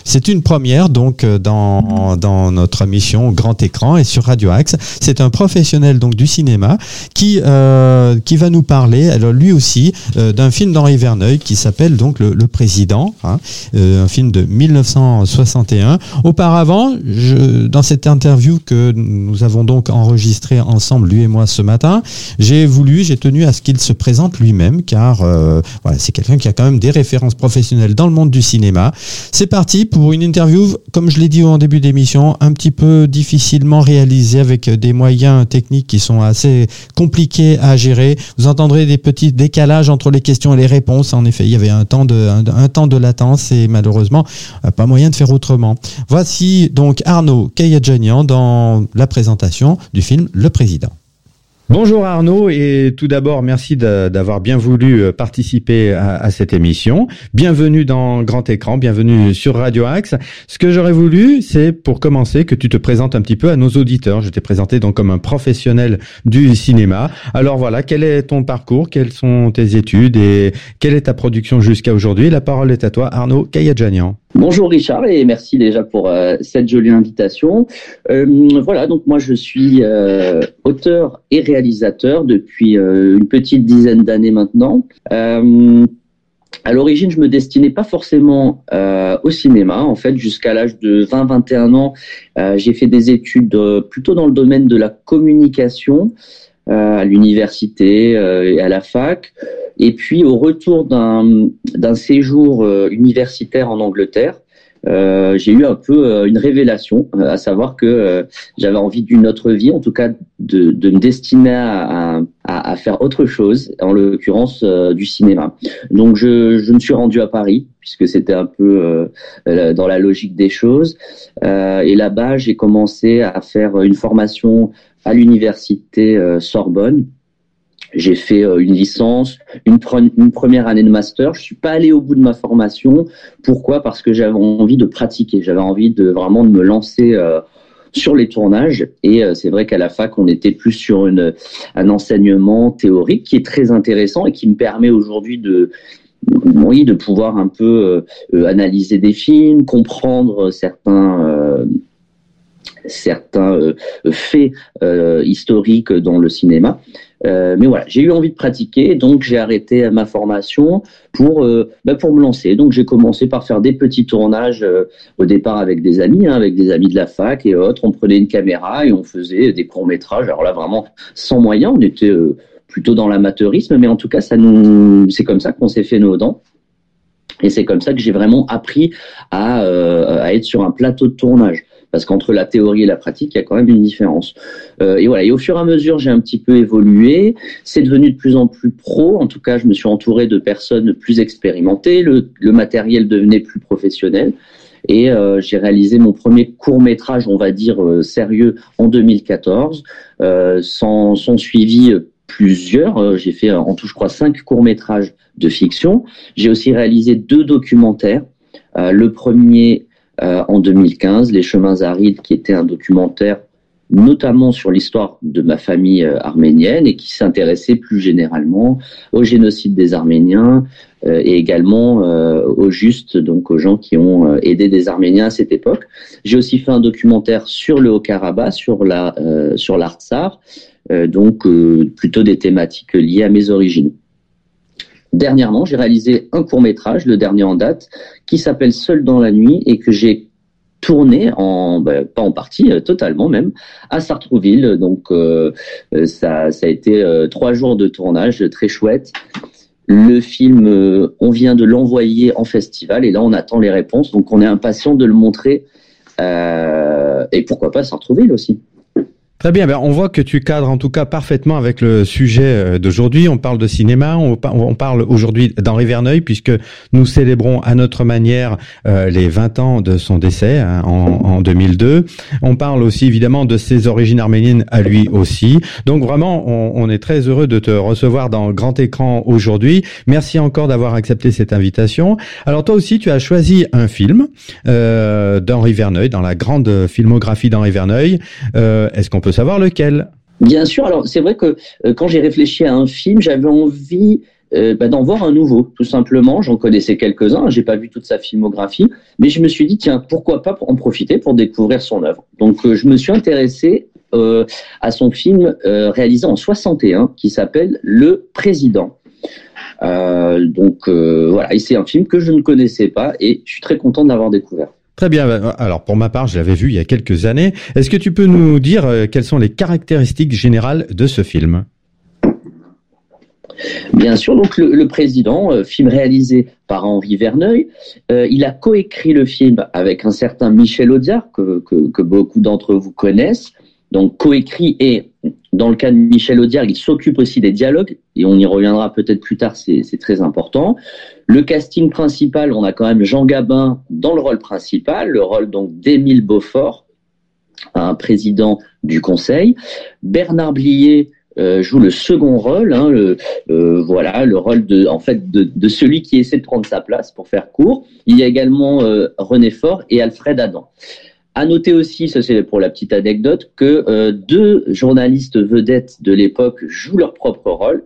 c'est une première donc dans dans notre émission Grand Écran et sur Radio Axe. C'est un professionnel donc du cinéma qui qui va nous parler alors lui aussi euh, d'un film d'Henri Verneuil qui s'appelle donc le, Le Président, hein, euh, un film de 1961. Auparavant, dans cette interview que nous avons donc enregistrée ensemble lui et moi ce matin, j'ai voulu, j'ai tenu à ce qu'il se présente lui-même car euh, voilà, c'est quelqu'un qui a quand même des références professionnelles dans le monde du cinéma. C'est parti pour une interview, comme je l'ai dit en début d'émission, un petit peu difficilement réalisée avec des moyens techniques qui sont assez compliqués à gérer. Vous entendrez des petits décalages entre les questions et les réponses. En effet, il y avait un temps de, latence et malheureusement, euh, pas moyen de faire autrement. Voici donc Arnaud Kayadjanian dans la présentation du film Le Président. Bonjour Arnaud et tout d'abord merci d'avoir bien voulu euh, participer à cette émission. Bienvenue dans Grand Écran, bienvenue sur Radio Axe. Ce que j'aurais voulu, c'est pour commencer que tu te présentes un petit peu à nos auditeurs. Je t'ai présenté donc comme un professionnel du cinéma. Alors voilà, quel est ton parcours, quelles sont tes études? Et quelle est ta production jusqu'à aujourd'hui? La parole est à toi Arnaud Kayadjanian. Bonjour Richard et merci déjà pour euh, cette jolie invitation. Euh, voilà, donc moi je suis euh, auteur et réalisateur depuis euh, une petite dizaine d'années maintenant. Euh, à l'origine, je me destinais pas forcément au cinéma. En fait, jusqu'à l'âge de 20-21 ans, j'ai fait des études plutôt dans le domaine de la communication à l'université euh, et à la fac. Et puis, au retour d'un d'un séjour euh, universitaire en Angleterre, euh, j'ai eu un peu euh, une révélation, euh, à savoir que euh, j'avais envie d'une autre vie, en tout cas de, de me destiner à, à, à faire autre chose, en l'occurrence euh, du cinéma. Donc je, je me suis rendu à Paris, puisque c'était un peu euh, dans la logique des choses. Euh, et là-bas, j'ai commencé à faire une formation à l'université euh, Sorbonne. J'ai fait euh, une licence, une, pre- une première année de master. Je suis pas allé au bout de ma formation. Pourquoi? Parce que j'avais envie de pratiquer. J'avais envie de vraiment de me lancer euh, sur les tournages. Et c'est vrai qu'à la fac, on était plus sur un enseignement théorique qui est très intéressant et qui me permet aujourd'hui de oui, de pouvoir un peu analyser des films, comprendre certains certains euh, faits euh, historiques dans le cinéma. Euh, mais voilà, j'ai eu envie de pratiquer, donc j'ai arrêté ma formation pour bah pour me lancer. Donc j'ai commencé par faire des petits tournages au départ avec des amis, hein, avec des amis de la fac et autres. On prenait une caméra et on faisait des courts métrages. Alors là vraiment sans moyens, on était plutôt dans l'amateurisme, mais en tout cas nous, c'est comme ça qu'on s'est fait nos dents. Et c'est comme ça que j'ai vraiment appris à, à être sur un plateau de tournage parce qu'entre la théorie et la pratique, il y a quand même une différence. Euh, et voilà. Et au fur et à mesure, j'ai un petit peu évolué. C'est devenu de plus en plus pro. En tout cas, je me suis entouré de personnes plus expérimentées. Le, matériel devenait plus professionnel. Et euh, j'ai réalisé mon premier court métrage, on va dire euh, sérieux, en 2014. Euh, sans, sans suivi plusieurs. J'ai fait en tout, je crois, cinq courts métrages de fiction. J'ai aussi réalisé deux documentaires. le premier euh, en 2015, Les chemins arides, qui était un documentaire notamment sur l'histoire de ma famille euh, arménienne et qui s'intéressait plus généralement au génocide des Arméniens euh, et également au juste, donc aux gens qui ont aidé des Arméniens à cette époque. J'ai aussi fait un documentaire sur le Haut-Karabakh, sur la sur l'Artsar, donc plutôt des thématiques liées à mes origines. Dernièrement, j'ai réalisé un court métrage, le dernier en date, qui s'appelle Seul dans la nuit et que j'ai tourné en ben, pas en partie euh, totalement même à Sartrouville. Donc euh, euh, ça, ça a été trois jours de tournage très chouette le film on vient de l'envoyer en festival et là on attend les réponses. Donc on est impatient de le montrer et pourquoi pas Sartrouville aussi Très bien, ben on voit que tu cadres en tout cas parfaitement avec le sujet euh, d'aujourd'hui. On parle de cinéma, on, parle aujourd'hui d'Henri Verneuil puisque nous célébrons à notre manière euh, les 20 ans de son décès hein, en, en, 2002. On parle aussi évidemment de ses origines arméniennes à lui aussi. Donc vraiment, on, est très heureux de te recevoir dans grand écran aujourd'hui. Merci encore d'avoir accepté cette invitation. Alors toi aussi, tu as choisi un film euh, d'Henri Verneuil dans la grande filmographie d'Henri Verneuil. Est-ce qu'on peut savoir lequel. Bien sûr. Alors, c'est vrai que euh, quand j'ai réfléchi à un film, j'avais envie euh, bah, d'en voir un nouveau, tout simplement. J'en connaissais quelques-uns, j'ai pas vu toute sa filmographie, mais je me suis dit tiens, pourquoi pas en profiter pour découvrir son œuvre. Donc, euh, je me suis intéressé à son film réalisé en 61 qui s'appelle Le Président. donc voilà, et c'est un film que je ne connaissais pas et je suis très content de l'avoir découvert. Très bien. Alors pour ma part, je l'avais vu il y a quelques années. Est-ce que tu peux nous dire euh, quelles sont les caractéristiques générales de ce film? Bien sûr, donc le, président, euh, film réalisé par Henri Verneuil, euh, il a coécrit le film avec un certain Michel Audiard que beaucoup d'entre vous connaissent donc coécrit et dans le cas de Michel Audiard, il s'occupe aussi des dialogues et on y reviendra peut-être plus tard, c'est très important. Le casting principal, on a quand même Jean Gabin dans le rôle principal, le rôle donc d'Émile Beaufort, un président du Conseil. Bernard Blier euh, joue le second rôle, hein, le, euh, voilà, le rôle de, en fait, de, celui qui essaie de prendre sa place, pour faire court. Il y a également euh, René Faure et Alfred Adam. À noter aussi, ça c'est pour la petite anecdote, que euh, deux journalistes vedettes de l'époque jouent leur propre rôle.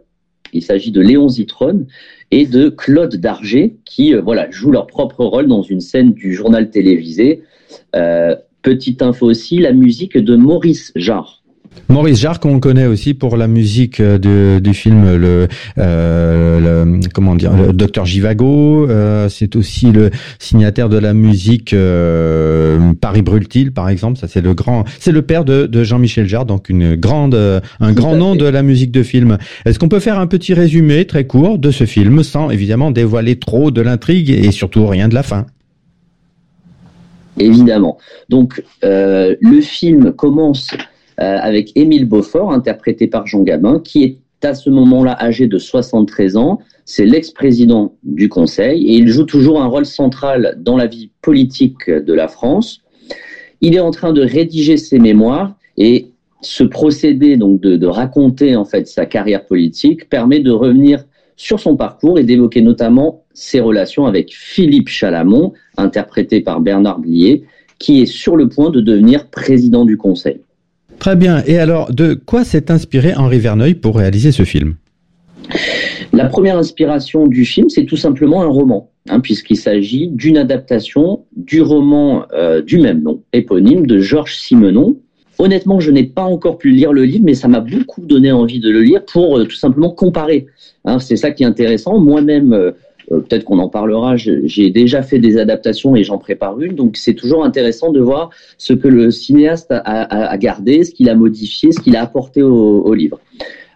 Il s'agit de Léon Zitron et de Claude Darger, qui euh, voilà jouent leur propre rôle dans une scène du journal télévisé. Euh, petite info aussi, la musique de Maurice Jarre. Maurice Jarre, qu'on connaît aussi pour la musique euh, du film le, euh, le, comment dire le Docteur Givago. Euh, c'est aussi le signataire de la musique euh, Paris brûle-t-il, par exemple. Ça c'est le grand, c'est le père de, de Jean-Michel Jarre, donc une grande, un grand nom de la musique de film. Est-ce qu'on peut faire un petit résumé très court de ce film, sans évidemment dévoiler trop de l'intrigue et surtout rien de la fin? Évidemment. Donc, euh, le film commence euh, avec Émile Beaufort, interprété par Jean Gabin, qui est à ce moment-là âgé de 73 ans. C'est l'ex-président du Conseil et il joue toujours un rôle central dans la vie politique de la France. Il est en train de rédiger ses mémoires et ce procédé donc de, de raconter en fait sa carrière politique permet de revenir sur son parcours et d'évoquer notamment ses relations avec Philippe Chalamont, interprété par Bernard Blier, qui est sur le point de devenir président du Conseil. Très bien. Et alors, de quoi s'est inspiré Henri Verneuil pour réaliser ce film? La première inspiration du film, c'est tout simplement un roman, hein, puisqu'il s'agit d'une adaptation du roman euh, du même nom, éponyme, de Georges Simenon. Honnêtement, je n'ai pas encore pu lire le livre, mais ça m'a beaucoup donné envie de le lire pour euh, tout simplement comparer. Hein, c'est ça qui est intéressant. Moi-même, euh, peut-être qu'on en parlera, j'ai déjà fait des adaptations et j'en prépare une, donc c'est toujours intéressant de voir ce que le cinéaste a, gardé, ce qu'il a modifié, ce qu'il a apporté au, livre.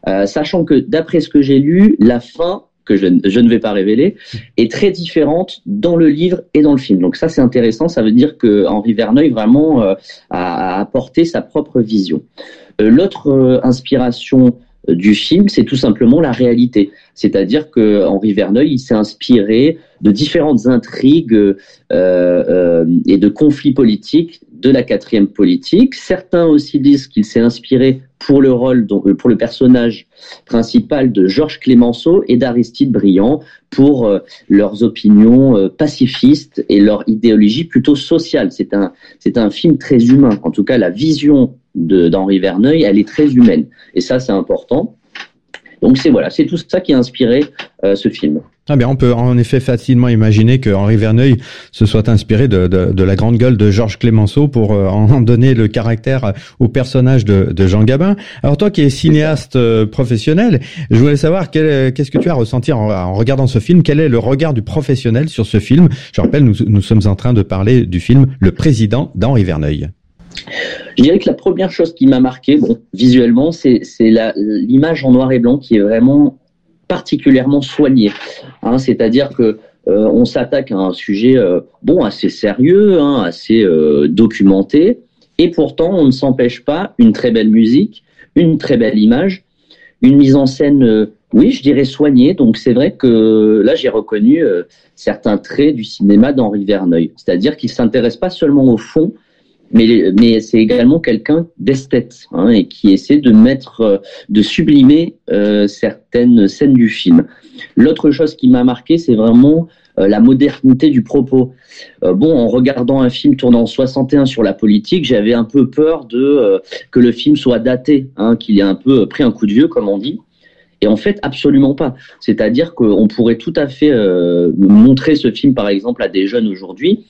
Euh, sachant que d'après ce que j'ai lu, la fin que je, ne vais pas révéler, est très différente dans le livre et dans le film. Donc ça, c'est intéressant. Ça veut dire que Henri Verneuil vraiment a, apporté sa propre vision. L'autre inspiration du film, c'est tout simplement la réalité. C'est-à-dire que Henri Verneuil, il s'est inspiré de différentes intrigues euh, euh, et de conflits politiques de la quatrième politique. Certains aussi disent qu'il s'est inspiré pour le rôle, euh, pour le personnage principal de Georges Clémenceau et d'Aristide Briand pour leurs opinions pacifistes et leur idéologie plutôt sociale. C'est un, c'est un film très humain. En tout cas, la vision d'Henri Verneuil, elle est très humaine. Et ça, c'est important. Donc c'est voilà, c'est tout ça qui a inspiré euh, ce film. Ah bien, on peut en effet facilement imaginer que Henri Verneuil se soit inspiré de, de, de la grande gueule de Georges Clémenceau pour euh, en [laughs] donner le caractère au personnage de, de Jean Gabin. Alors toi qui es cinéaste euh, professionnel, je voulais savoir qu'est-ce que tu as ressenti en, en, regardant ce film? Quel est le regard du professionnel sur ce film? Je rappelle, nous, nous sommes en train de parler du film Le Président d'Henri Verneuil. Je dirais que la première chose qui m'a marqué, bon, visuellement, c'est l'image en noir et blanc qui est vraiment particulièrement soignée. Hein, C'est-à-dire que euh, on s'attaque à un sujet euh, bon assez sérieux, hein, assez euh, documenté, et pourtant on ne s'empêche pas une très belle musique, une très belle image, une mise en scène, oui, je dirais soignée. Donc c'est vrai que là j'ai reconnu certains traits du cinéma d'Henri Verneuil, c'est-à-dire qu'il s'intéresse pas seulement au fond, mais, c'est également quelqu'un d'esthète hein, et qui essaie de mettre, euh, de sublimer euh, certaines scènes du film. L'autre chose qui m'a marqué, c'est vraiment euh, la modernité du propos. Euh, bon, en regardant un film tournant en 61 sur la politique, j'avais un peu peur de que le film soit daté, hein, qu'il ait un peu pris un coup de vieux, comme on dit. Et en fait, absolument pas. C'est-à-dire qu'on pourrait tout à fait montrer ce film, par exemple, à des jeunes aujourd'hui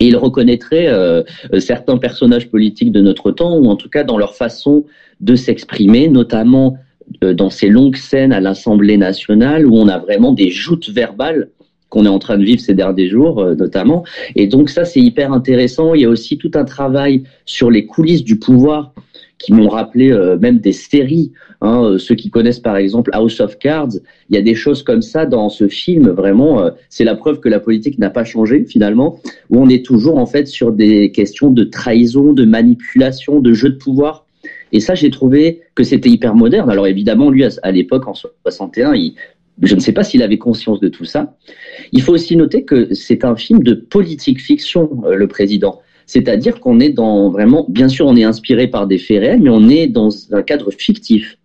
et il reconnaîtrait euh, certains personnages politiques de notre temps, ou en tout cas dans leur façon de s'exprimer, notamment euh, dans ces longues scènes à l'Assemblée nationale, où on a vraiment des joutes verbales qu'on est en train de vivre ces derniers jours, euh, notamment. Et donc ça, c'est hyper intéressant. Il y a aussi tout un travail sur les coulisses du pouvoir qui m'ont rappelé euh, même des séries. Hein, euh, ceux qui connaissent par exemple House of Cards, il y a des choses comme ça dans ce film. Vraiment, euh, c'est la preuve que la politique n'a pas changé finalement, où on est toujours en fait sur des questions de trahison, de manipulation, de jeu de pouvoir. Et ça, j'ai trouvé que c'était hyper moderne. Alors évidemment, lui, à l'époque, en 61, il, je ne sais pas s'il avait conscience de tout ça. Il faut aussi noter que c'est un film de politique fiction, Le Président. C'est-à-dire qu'on est dans vraiment, bien sûr, on est inspiré par des faits réels, mais on est dans un cadre fictif.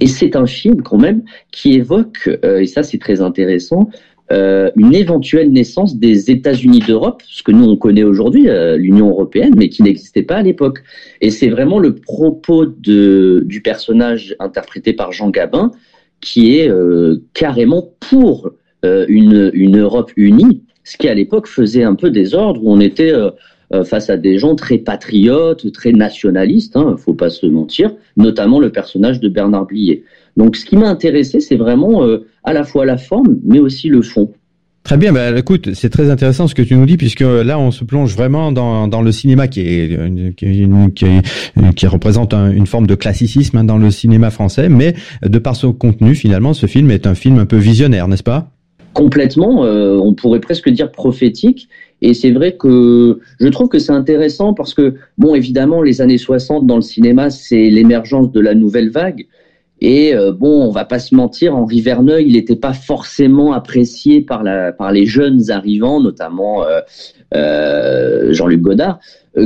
Et c'est un film quand même qui évoque, euh, et ça c'est très intéressant, euh, une éventuelle naissance des États-Unis d'Europe, ce que nous on connaît aujourd'hui, euh, l'Union européenne, mais qui n'existait pas à l'époque. Et c'est vraiment le propos de, du personnage interprété par Jean Gabin qui est carrément pour une, une Europe unie, ce qui à l'époque faisait un peu désordre, où on était euh, euh, face à des gens très patriotes, très nationalistes, il hein, ne faut pas se mentir, notamment le personnage de Bernard Blier. Donc ce qui m'a intéressé, c'est vraiment euh, à la fois la forme, mais aussi le fond. Très bien, bah, écoute, c'est très intéressant ce que tu nous dis, puisque là, on se plonge vraiment dans, le cinéma qui, est, qui, représente une forme de classicisme hein, dans le cinéma français, mais de par son contenu, finalement, ce film est un film un peu visionnaire, n'est-ce pas? Complètement, euh, on pourrait presque dire prophétique. Et c'est vrai que je trouve que c'est intéressant parce que, bon, évidemment, les années 60 dans le cinéma, c'est l'émergence de la nouvelle vague. Et euh, bon, on va pas se mentir, Henri Verneuil, il n'était pas forcément apprécié par, la, par les jeunes arrivants, notamment euh, Jean-Luc Godard,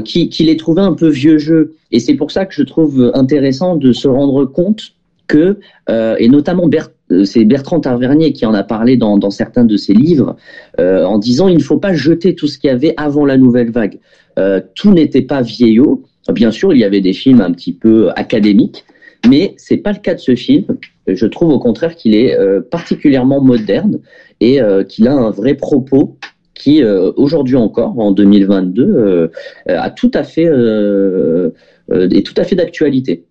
qui, qui les trouvait un peu vieux jeu. Et c'est pour ça que je trouve intéressant de se rendre compte que, et notamment Bertrand, c'est Bertrand Tavernier qui en a parlé dans, certains de ses livres, euh, en disant il ne faut pas jeter tout ce qu'il y avait avant la nouvelle vague. Euh, tout n'était pas vieillot. Bien sûr, il y avait des films un petit peu académiques, mais c'est pas le cas de ce film. Je trouve au contraire qu'il est particulièrement moderne et qu'il a un vrai propos qui, aujourd'hui encore, en 2022, a tout à fait est tout à fait d'actualité.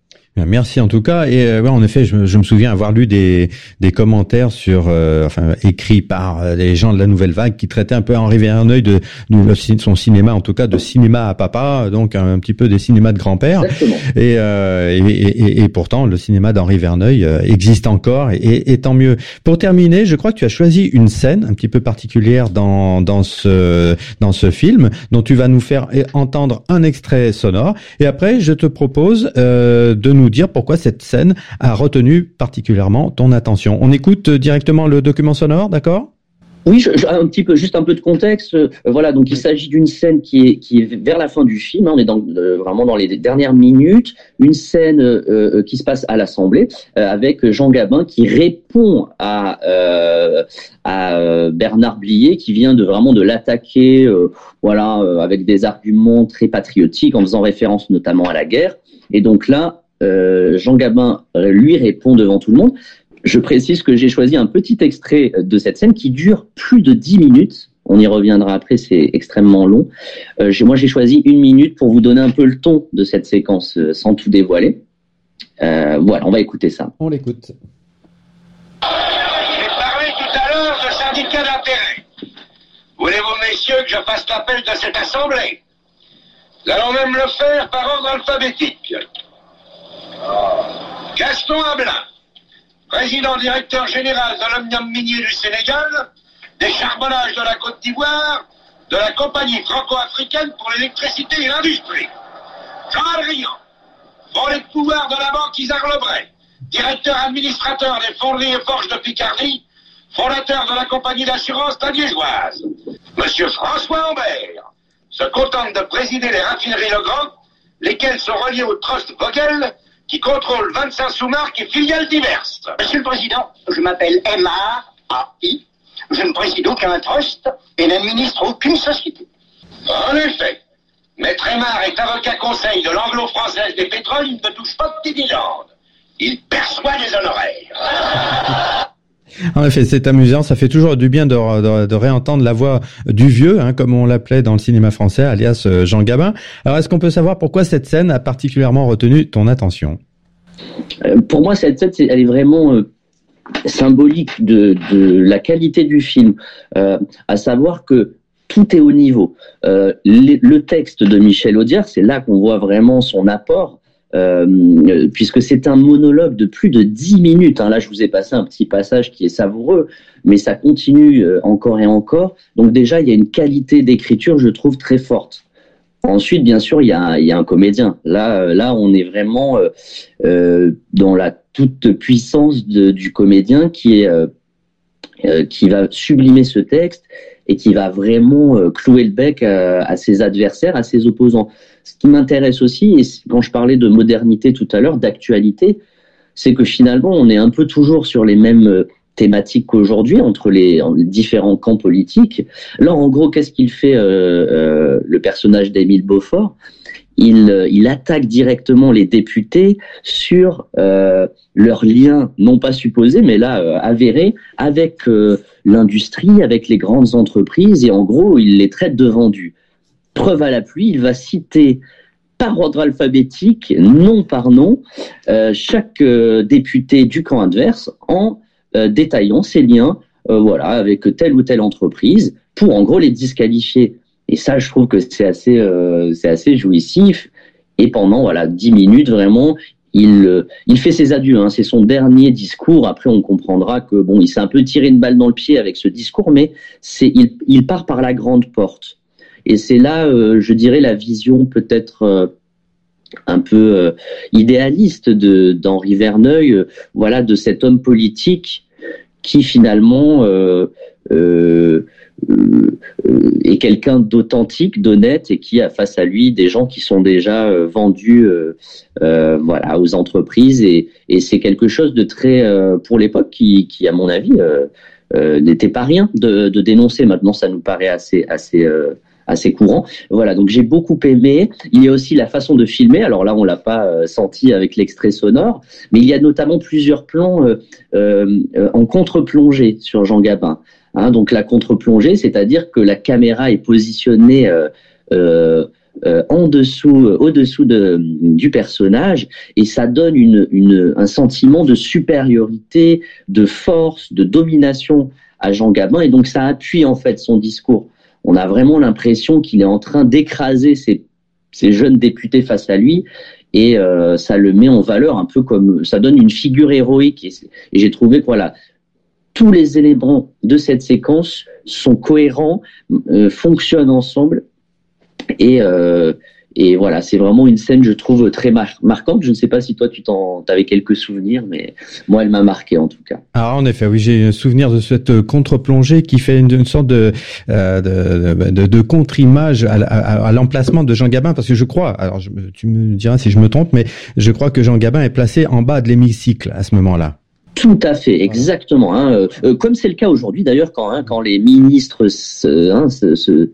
Merci en tout cas. Et euh, en effet, je, me souviens avoir lu des, des commentaires sur, euh, enfin, écrits par euh, les gens de la Nouvelle Vague qui traitaient un peu Henri Verneuil de, de, son cinéma, en tout cas de cinéma à papa, donc un, petit peu des cinémas de grand-père. Et, et, et, pourtant, le cinéma d'Henri Verneuil existe encore, et, et, tant mieux. Pour terminer, je crois que tu as choisi une scène un petit peu particulière dans dans ce dans ce film, dont tu vas nous faire entendre un extrait sonore. Et après, je te propose de nous dire pourquoi cette scène a retenu particulièrement ton attention. On écoute directement le document sonore, d'accord? Oui, un petit peu, juste un peu de contexte. Euh, voilà, donc il s'agit d'une scène qui est, qui est vers la fin du film. Hein, on est dans, euh, vraiment dans les dernières minutes. Une scène euh, qui se passe à l'Assemblée avec Jean Gabin qui répond à, à Bernard Blier qui vient de vraiment de l'attaquer, voilà, avec des arguments très patriotiques en faisant référence notamment à la guerre. Et donc là, euh, Jean Gabin lui répond devant tout le monde. Je précise que j'ai choisi un petit extrait de cette scène qui dure plus de 10 minutes. On y reviendra après, c'est extrêmement long. Euh, moi, j'ai choisi une minute pour vous donner un peu le ton de cette séquence euh, sans tout dévoiler. voilà, on va écouter ça. On l'écoute. J'ai parlé tout à l'heure de syndicat d'intérêt. Voulez-vous, messieurs, que je fasse l'appel de cette assemblée? Nous allons même le faire par ordre alphabétique. Gaston Ablin, président directeur général de l'Omnium minier du Sénégal, des charbonnages de la Côte d'Ivoire, de la compagnie franco-africaine pour l'électricité et l'industrie. Jean Adrien, volet de pouvoir de la banque Isard Lebray, directeur administrateur des fonderies et forges de Picardie, fondateur de la compagnie d'assurance Liégeoise. Monsieur François Ambert se contente de présider les raffineries Legrand, lesquelles sont reliées au trust Vogel qui contrôle 25 sous-marques et filiales diverses. Monsieur le Président, je m'appelle M.A.A.I. Je ne préside aucun trust et n'administre aucune société. En effet, Maître Aymar est avocat conseil de l'anglo-française des pétroles, il ne touche pas de dividendes. Il perçoit des honoraires. [laughs] En effet, c'est amusant. Ça fait toujours du bien de, réentendre la voix du vieux, hein, comme on l'appelait dans le cinéma français, alias euh, Jean Gabin. Alors, est-ce qu'on peut savoir pourquoi cette scène a particulièrement retenu ton attention? Euh, Pour moi, cette scène, elle est vraiment euh, symbolique de, la qualité du film, à savoir que tout est au niveau. le texte de Michel Audiard, c'est là qu'on voit vraiment son apport euh, puisque c'est un monologue de plus de 10 minutes. Hein. Là, je vous ai passé un petit passage qui est savoureux, mais ça continue euh, encore et encore. Donc déjà, il y a une qualité d'écriture, je trouve, très forte. Ensuite, bien sûr, il y a, il y a un comédien. Là, euh, là, on est vraiment dans la toute puissance du comédien qui est qui va sublimer ce texte et qui va vraiment clouer le bec à, à ses adversaires, à ses opposants. Ce qui m'intéresse aussi, et quand je parlais de modernité tout à l'heure, d'actualité, c'est que finalement, on est un peu toujours sur les mêmes euh, thématiques qu'aujourd'hui entre les, différents camps politiques. Là, en gros, qu'est-ce qu'il fait euh, euh, le personnage d'Émile Beaufort? Il, il, attaque directement les députés sur euh, leurs liens, non pas supposés, mais là euh, avérés, avec l'industrie, avec les grandes entreprises, et en gros, il les traite de vendus preuve à la pluie, il va citer par ordre alphabétique, nom par nom, euh, chaque euh, député du camp adverse en euh, détaillant ses liens voilà, avec telle ou telle entreprise pour en gros les disqualifier. Et ça, je trouve que c'est assez, c'est assez jouissif. Et pendant voilà, 10 minutes, vraiment, il, il fait ses adieux. Hein. C'est son dernier discours. Après, on comprendra que bon, il s'est un peu tiré une balle dans le pied avec ce discours, mais c'est, il, il part par la grande porte. Et c'est là, euh, je dirais, la vision peut-être euh, un peu euh, idéaliste de d'Henri Verneuil, voilà, de cet homme politique qui finalement est quelqu'un d'authentique, d'honnête et qui a face à lui des gens qui sont déjà vendus voilà aux entreprises et, et c'est quelque chose de très pour l'époque qui, qui à mon avis n'était pas rien de, de, dénoncer. Maintenant ça nous paraît assez assez assez courant. Voilà, donc j'ai beaucoup aimé. Il y a aussi la façon de filmer. Alors là, on l'a pas euh, senti avec l'extrait sonore, mais il y a notamment plusieurs plans euh, euh, en contre-plongée sur Jean Gabin. Hein, donc la contre-plongée, c'est-à-dire que la caméra est positionnée en dessous, au-dessous de, du personnage, et ça donne un sentiment de supériorité, de force, de domination à Jean Gabin, et donc ça appuie en fait son discours. On a vraiment l'impression qu'il est en train d'écraser ces jeunes députés face à lui, et euh, ça le met en valeur un peu comme ça donne une figure héroïque. Et j'ai trouvé que voilà, tous les éléments de cette séquence sont cohérents, euh, fonctionnent ensemble et, euh, et voilà, c'est vraiment une scène, je trouve, très mar marquante. Je ne sais pas si toi, tu t'en avais quelques souvenirs, mais moi, elle m'a marqué en tout cas. Alors, en effet, oui, j'ai un souvenir de cette contre-plongée qui fait une, sorte de, euh, contre-image à, l'emplacement de Jean Gabin, parce que je crois, alors tu me diras si je me trompe, mais je crois que Jean Gabin est placé en bas de l'hémicycle à ce moment-là. Tout à fait, exactement. Hein. Euh, comme c'est le cas aujourd'hui d'ailleurs, quand, hein, quand les ministres hein,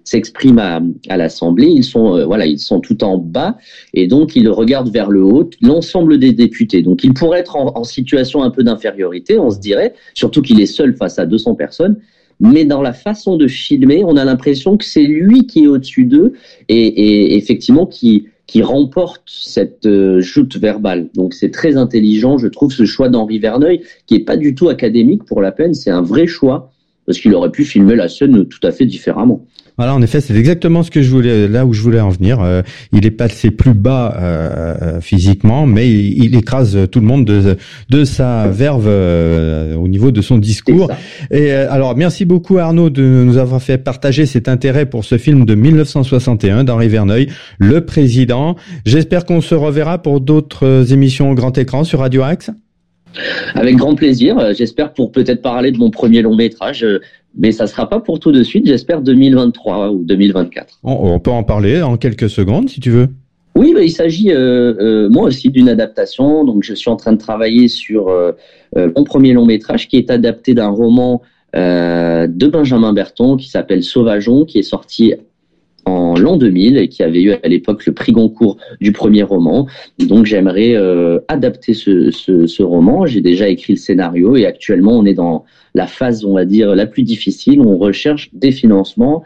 s'expriment à, à l'Assemblée, ils sont euh, voilà, ils sont tout en bas et donc ils regardent vers le haut l'ensemble des députés. Donc il pourrait être en, en situation un peu d'infériorité, on se dirait, surtout qu'il est seul face à 200 personnes. Mais dans la façon de filmer, on a l'impression que c'est lui qui est au-dessus d'eux et, et effectivement qui qui remporte cette euh, joute verbale. Donc c'est très intelligent, je trouve, ce choix d'Henri Verneuil, qui est pas du tout académique pour la peine, c'est un vrai choix, parce qu'il aurait pu filmer la scène tout à fait différemment. Voilà, en effet, c'est exactement ce que je voulais, là où je voulais en venir. Euh, il est passé plus bas euh, physiquement, mais il, il, écrase tout le monde de, de sa verve euh, au niveau de son discours. Et euh, alors, merci beaucoup Arnaud de nous avoir fait partager cet intérêt pour ce film de 1961 d'Henri Verneuil, Le Président. J'espère qu'on se reverra pour d'autres émissions au grand écran sur Radio Axe. Avec grand plaisir. J'espère pour peut-être parler de mon premier long métrage mais ça sera pas pour tout de suite, j'espère 2023 ou 2024. On, on, peut en parler en quelques secondes si tu veux. Oui, bah, il s'agit euh, euh, moi aussi d'une adaptation. Donc je suis en train de travailler sur euh, mon premier long métrage qui est adapté d'un roman de Benjamin Berton qui s'appelle Sauvageon, qui est sorti en l'an 2000 et qui avait eu à l'époque le prix Goncourt du premier roman. Donc j'aimerais euh, adapter ce, ce, ce roman. J'ai déjà écrit le scénario et actuellement on est dans la phase, on va dire, la plus difficile. On recherche des financements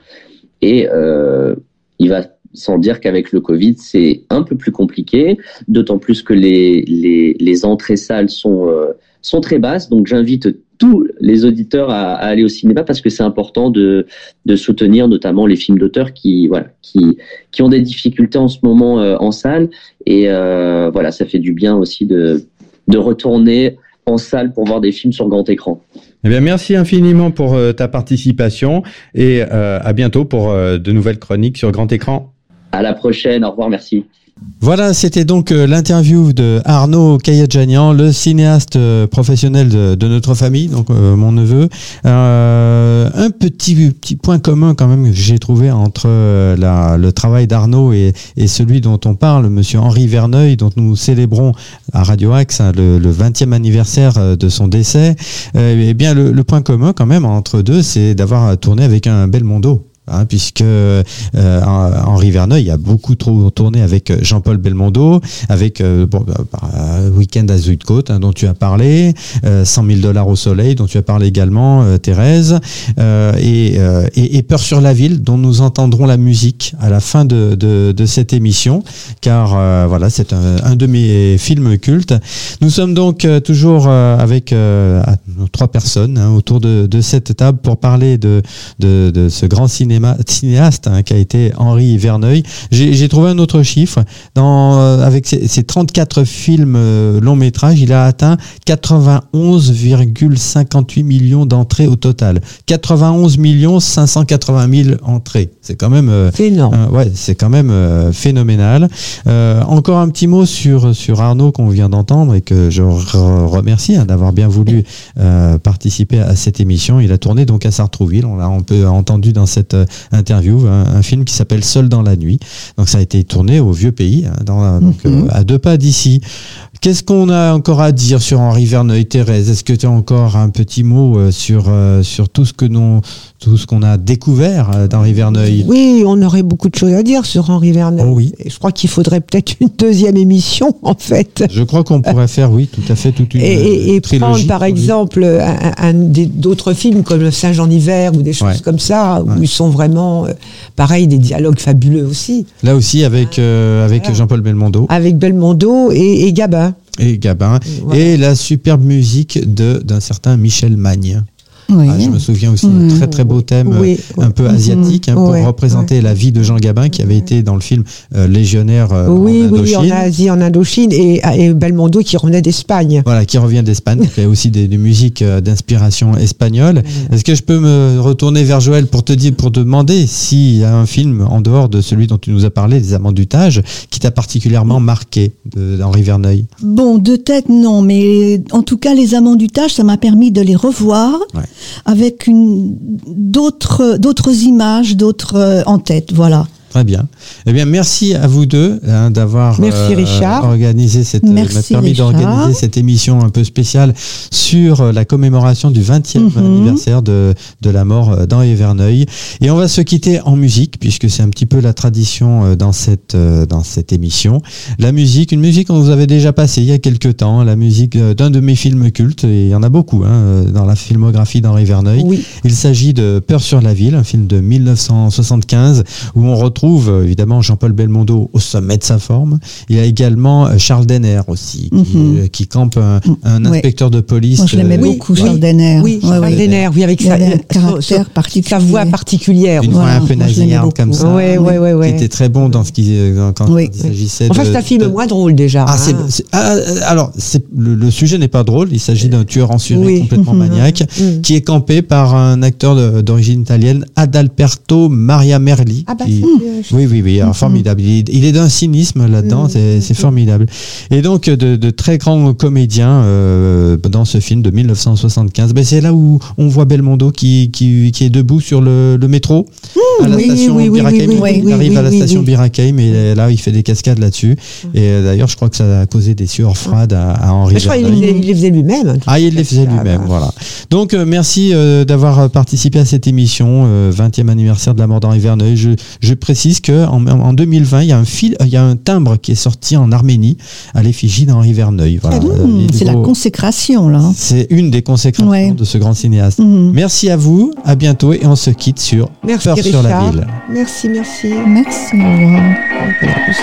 et euh, il va sans dire qu'avec le Covid, c'est un peu plus compliqué, d'autant plus que les, les, entrées salles sont, euh, sont très basses. Donc j'invite tous les auditeurs à, aller au cinéma parce que c'est important de, de, soutenir notamment les films d'auteurs qui, voilà, qui, qui ont des difficultés en ce moment euh, en salle. Et voilà, ça fait du bien aussi de, de retourner en salle pour voir des films sur grand écran. Eh bien, merci infiniment pour euh, ta participation et euh, à bientôt pour euh, de nouvelles chroniques sur grand écran. À la prochaine. Au revoir. Merci. Voilà, c'était donc euh, l'interview de Arnaud Kayadjanian, le cinéaste euh, professionnel de, notre famille, donc euh, mon neveu. Un petit point commun quand même que j'ai trouvé entre le travail d'Arnaud et, celui dont on parle, Monsieur Henri Verneuil, dont nous célébrons à Radio Axe hein, le, le, 20e anniversaire de son décès. eh bien, le, le, point commun quand même entre deux, c'est d'avoir tourné avec un Belmondo. Hein, puisque euh, Henri Verneuil a beaucoup trop tourné avec Jean-Paul Belmondo, avec euh, bon, euh, Week-end à Zuidcote, hein, dont tu as parlé, euh, 100 000 dollars au soleil, dont tu as parlé également, euh, Thérèse, euh, et, et, Peur sur la ville, dont nous entendrons la musique à la fin de, de, cette émission, car voilà, c'est un, de mes films cultes. Nous sommes donc toujours avec trois personnes hein, autour de, cette table pour parler de, de ce grand cinéma cinéaste hein, qui a été Henri Verneuil. J'ai trouvé un autre chiffre. Dans, euh, avec ses, ses, 34 films euh, long métrage, il a atteint 91,58 millions d'entrées au total. 91 millions 580 000 entrées. C'est quand même euh, énorme. Euh, ouais, c'est quand même phénoménal. encore un petit mot sur sur Arnaud qu'on vient d'entendre et que je re remercie hein, d'avoir bien voulu participer à cette émission. Il a tourné donc à Sartrouville. On l'a un peu entendu dans cette interview, un, un film qui s'appelle Seul dans la nuit. Donc ça a été tourné au vieux pays, hein, dans, donc, mm -hmm. à deux pas d'ici. Qu'est-ce qu'on a encore à dire sur Henri Verneuil, Thérèse? Est-ce que tu as encore un petit mot sur sur tout ce que nous, tout ce qu'on a découvert d'Henri Verneuil Oui, on aurait beaucoup de choses à dire sur Henri Verneuil. Oh oui. Et je crois qu'il faudrait peut-être une deuxième émission [laughs] en fait. Je crois qu'on pourrait [laughs] faire, oui, tout à fait toute une et, et trilogie, prendre par exemple un, un d'autres films comme Le Singe en hiver ou des choses ouais. comme ça où ouais. ils sont vraiment, euh, pareil, des dialogues fabuleux aussi, Là aussi avec, euh, avec Voilà. Jean-Paul Belmondo avec Belmondo et, et Gabin. et Gabin. Voilà. Et la superbe musique d'un certain Michel Magne. Oui. Ah, je me souviens aussi d'un très très beau thème Oui. euh, un peu asiatique hein, pour Ouais, représenter la vie de Jean Gabin qui avait été dans le film euh, Légionnaire euh, oui, en oui, en Indochine. Asie, en Indochine, et, et Belmondo qui revenait d'Espagne. Voilà, qui revient d'Espagne. Il y a aussi des, des musiques euh, d'inspiration espagnole. Est-ce que je peux me retourner vers Joël pour te dire, pour te demander s'il y a un film en dehors de celui dont tu nous as parlé, Les Amants du Tage, qui t'a particulièrement marqué d'Henri Verneuil Bon, de tête, non, mais en tout cas, les amants du Tage, ça m'a permis de les revoir Ouais. Avec d'autres images, d'autres euh, en tête, voilà. Très bien. Eh bien, merci à vous deux hein, d'avoir Richard. organisé cette, Merci, m'a permis d'organiser cette émission un peu spéciale sur euh, la commémoration du 20e Mhm. anniversaire de, de la mort euh, d'Henri Verneuil. Et on va se quitter en musique puisque c'est un petit peu la tradition euh, dans cette euh, dans cette émission. La musique, une musique qu'on vous avait déjà passée il y a quelques temps, la musique euh, d'un de mes films cultes et il y en a beaucoup hein, euh, dans la filmographie d'Henri Verneuil. Oui. Il s'agit de Peur sur la ville, un film de 1975 où on retrouve euh, évidemment Jean-Paul Belmondo au sommet de sa forme. Il y a également euh, Charles Denner aussi qui, Mhm. euh, qui campe un, un Ouais. inspecteur de police. Moi, je l'aimais euh, oui, beaucoup, oui. Charles Denner. Oui, Charles ouais. Denner, oui, avec sa, avait un caractère sa- particulier. sa voix particulière. Une voix un peu nasillarde comme ça. Ouais, ouais, ouais, ouais. Qui était très bon dans ce qui euh, quand Oui. il s'agissait Enfin, de. c'est un film de- moins drôle déjà. Ah, hein. ah, euh, alors, le, le sujet n'est pas drôle. Il s'agit d'un tueur en série Oui. complètement [laughs] maniaque Mhm. qui est campé par un acteur d'origine italienne, Adalberto Maria Merli. Ah bah, qui- Oui, oui, oui, alors, Mhm. formidable. Il, est- d'un cynisme là-dedans, Mhm. c'est, formidable. Et donc, de, très grands comédiens euh, dans ce film de 1975. Ben, c'est là où on voit Belmondo qui, est debout sur le, métro à la station oui, Birakeim. il arrive à la station. Birakeim et là, il fait des cascades là-dessus. Et euh, d'ailleurs, je crois que ça a causé des sueurs froides à, à Henri je crois qu'il les, faisait lui-même. Ah, il les faisait Ah, lui-même, bah. voilà. Donc, euh, merci euh, d'avoir participé à cette émission, euh, 20e anniversaire de la mort d'Henri Verneuil. Je, je précise que en, en 2020, il y a un fil, il y a un timbre qui est sorti en Arménie à l'effigie d'Henri Verneuil. Voilà. Mmh, Euh, c'est la consécration, là. c'est une des consécrations Ouais. de ce grand cinéaste. Mhm. Merci à vous, à bientôt et on se quitte sur Merci Peur Richard. sur la ville. Merci, merci. Merci, au revoir. Merci.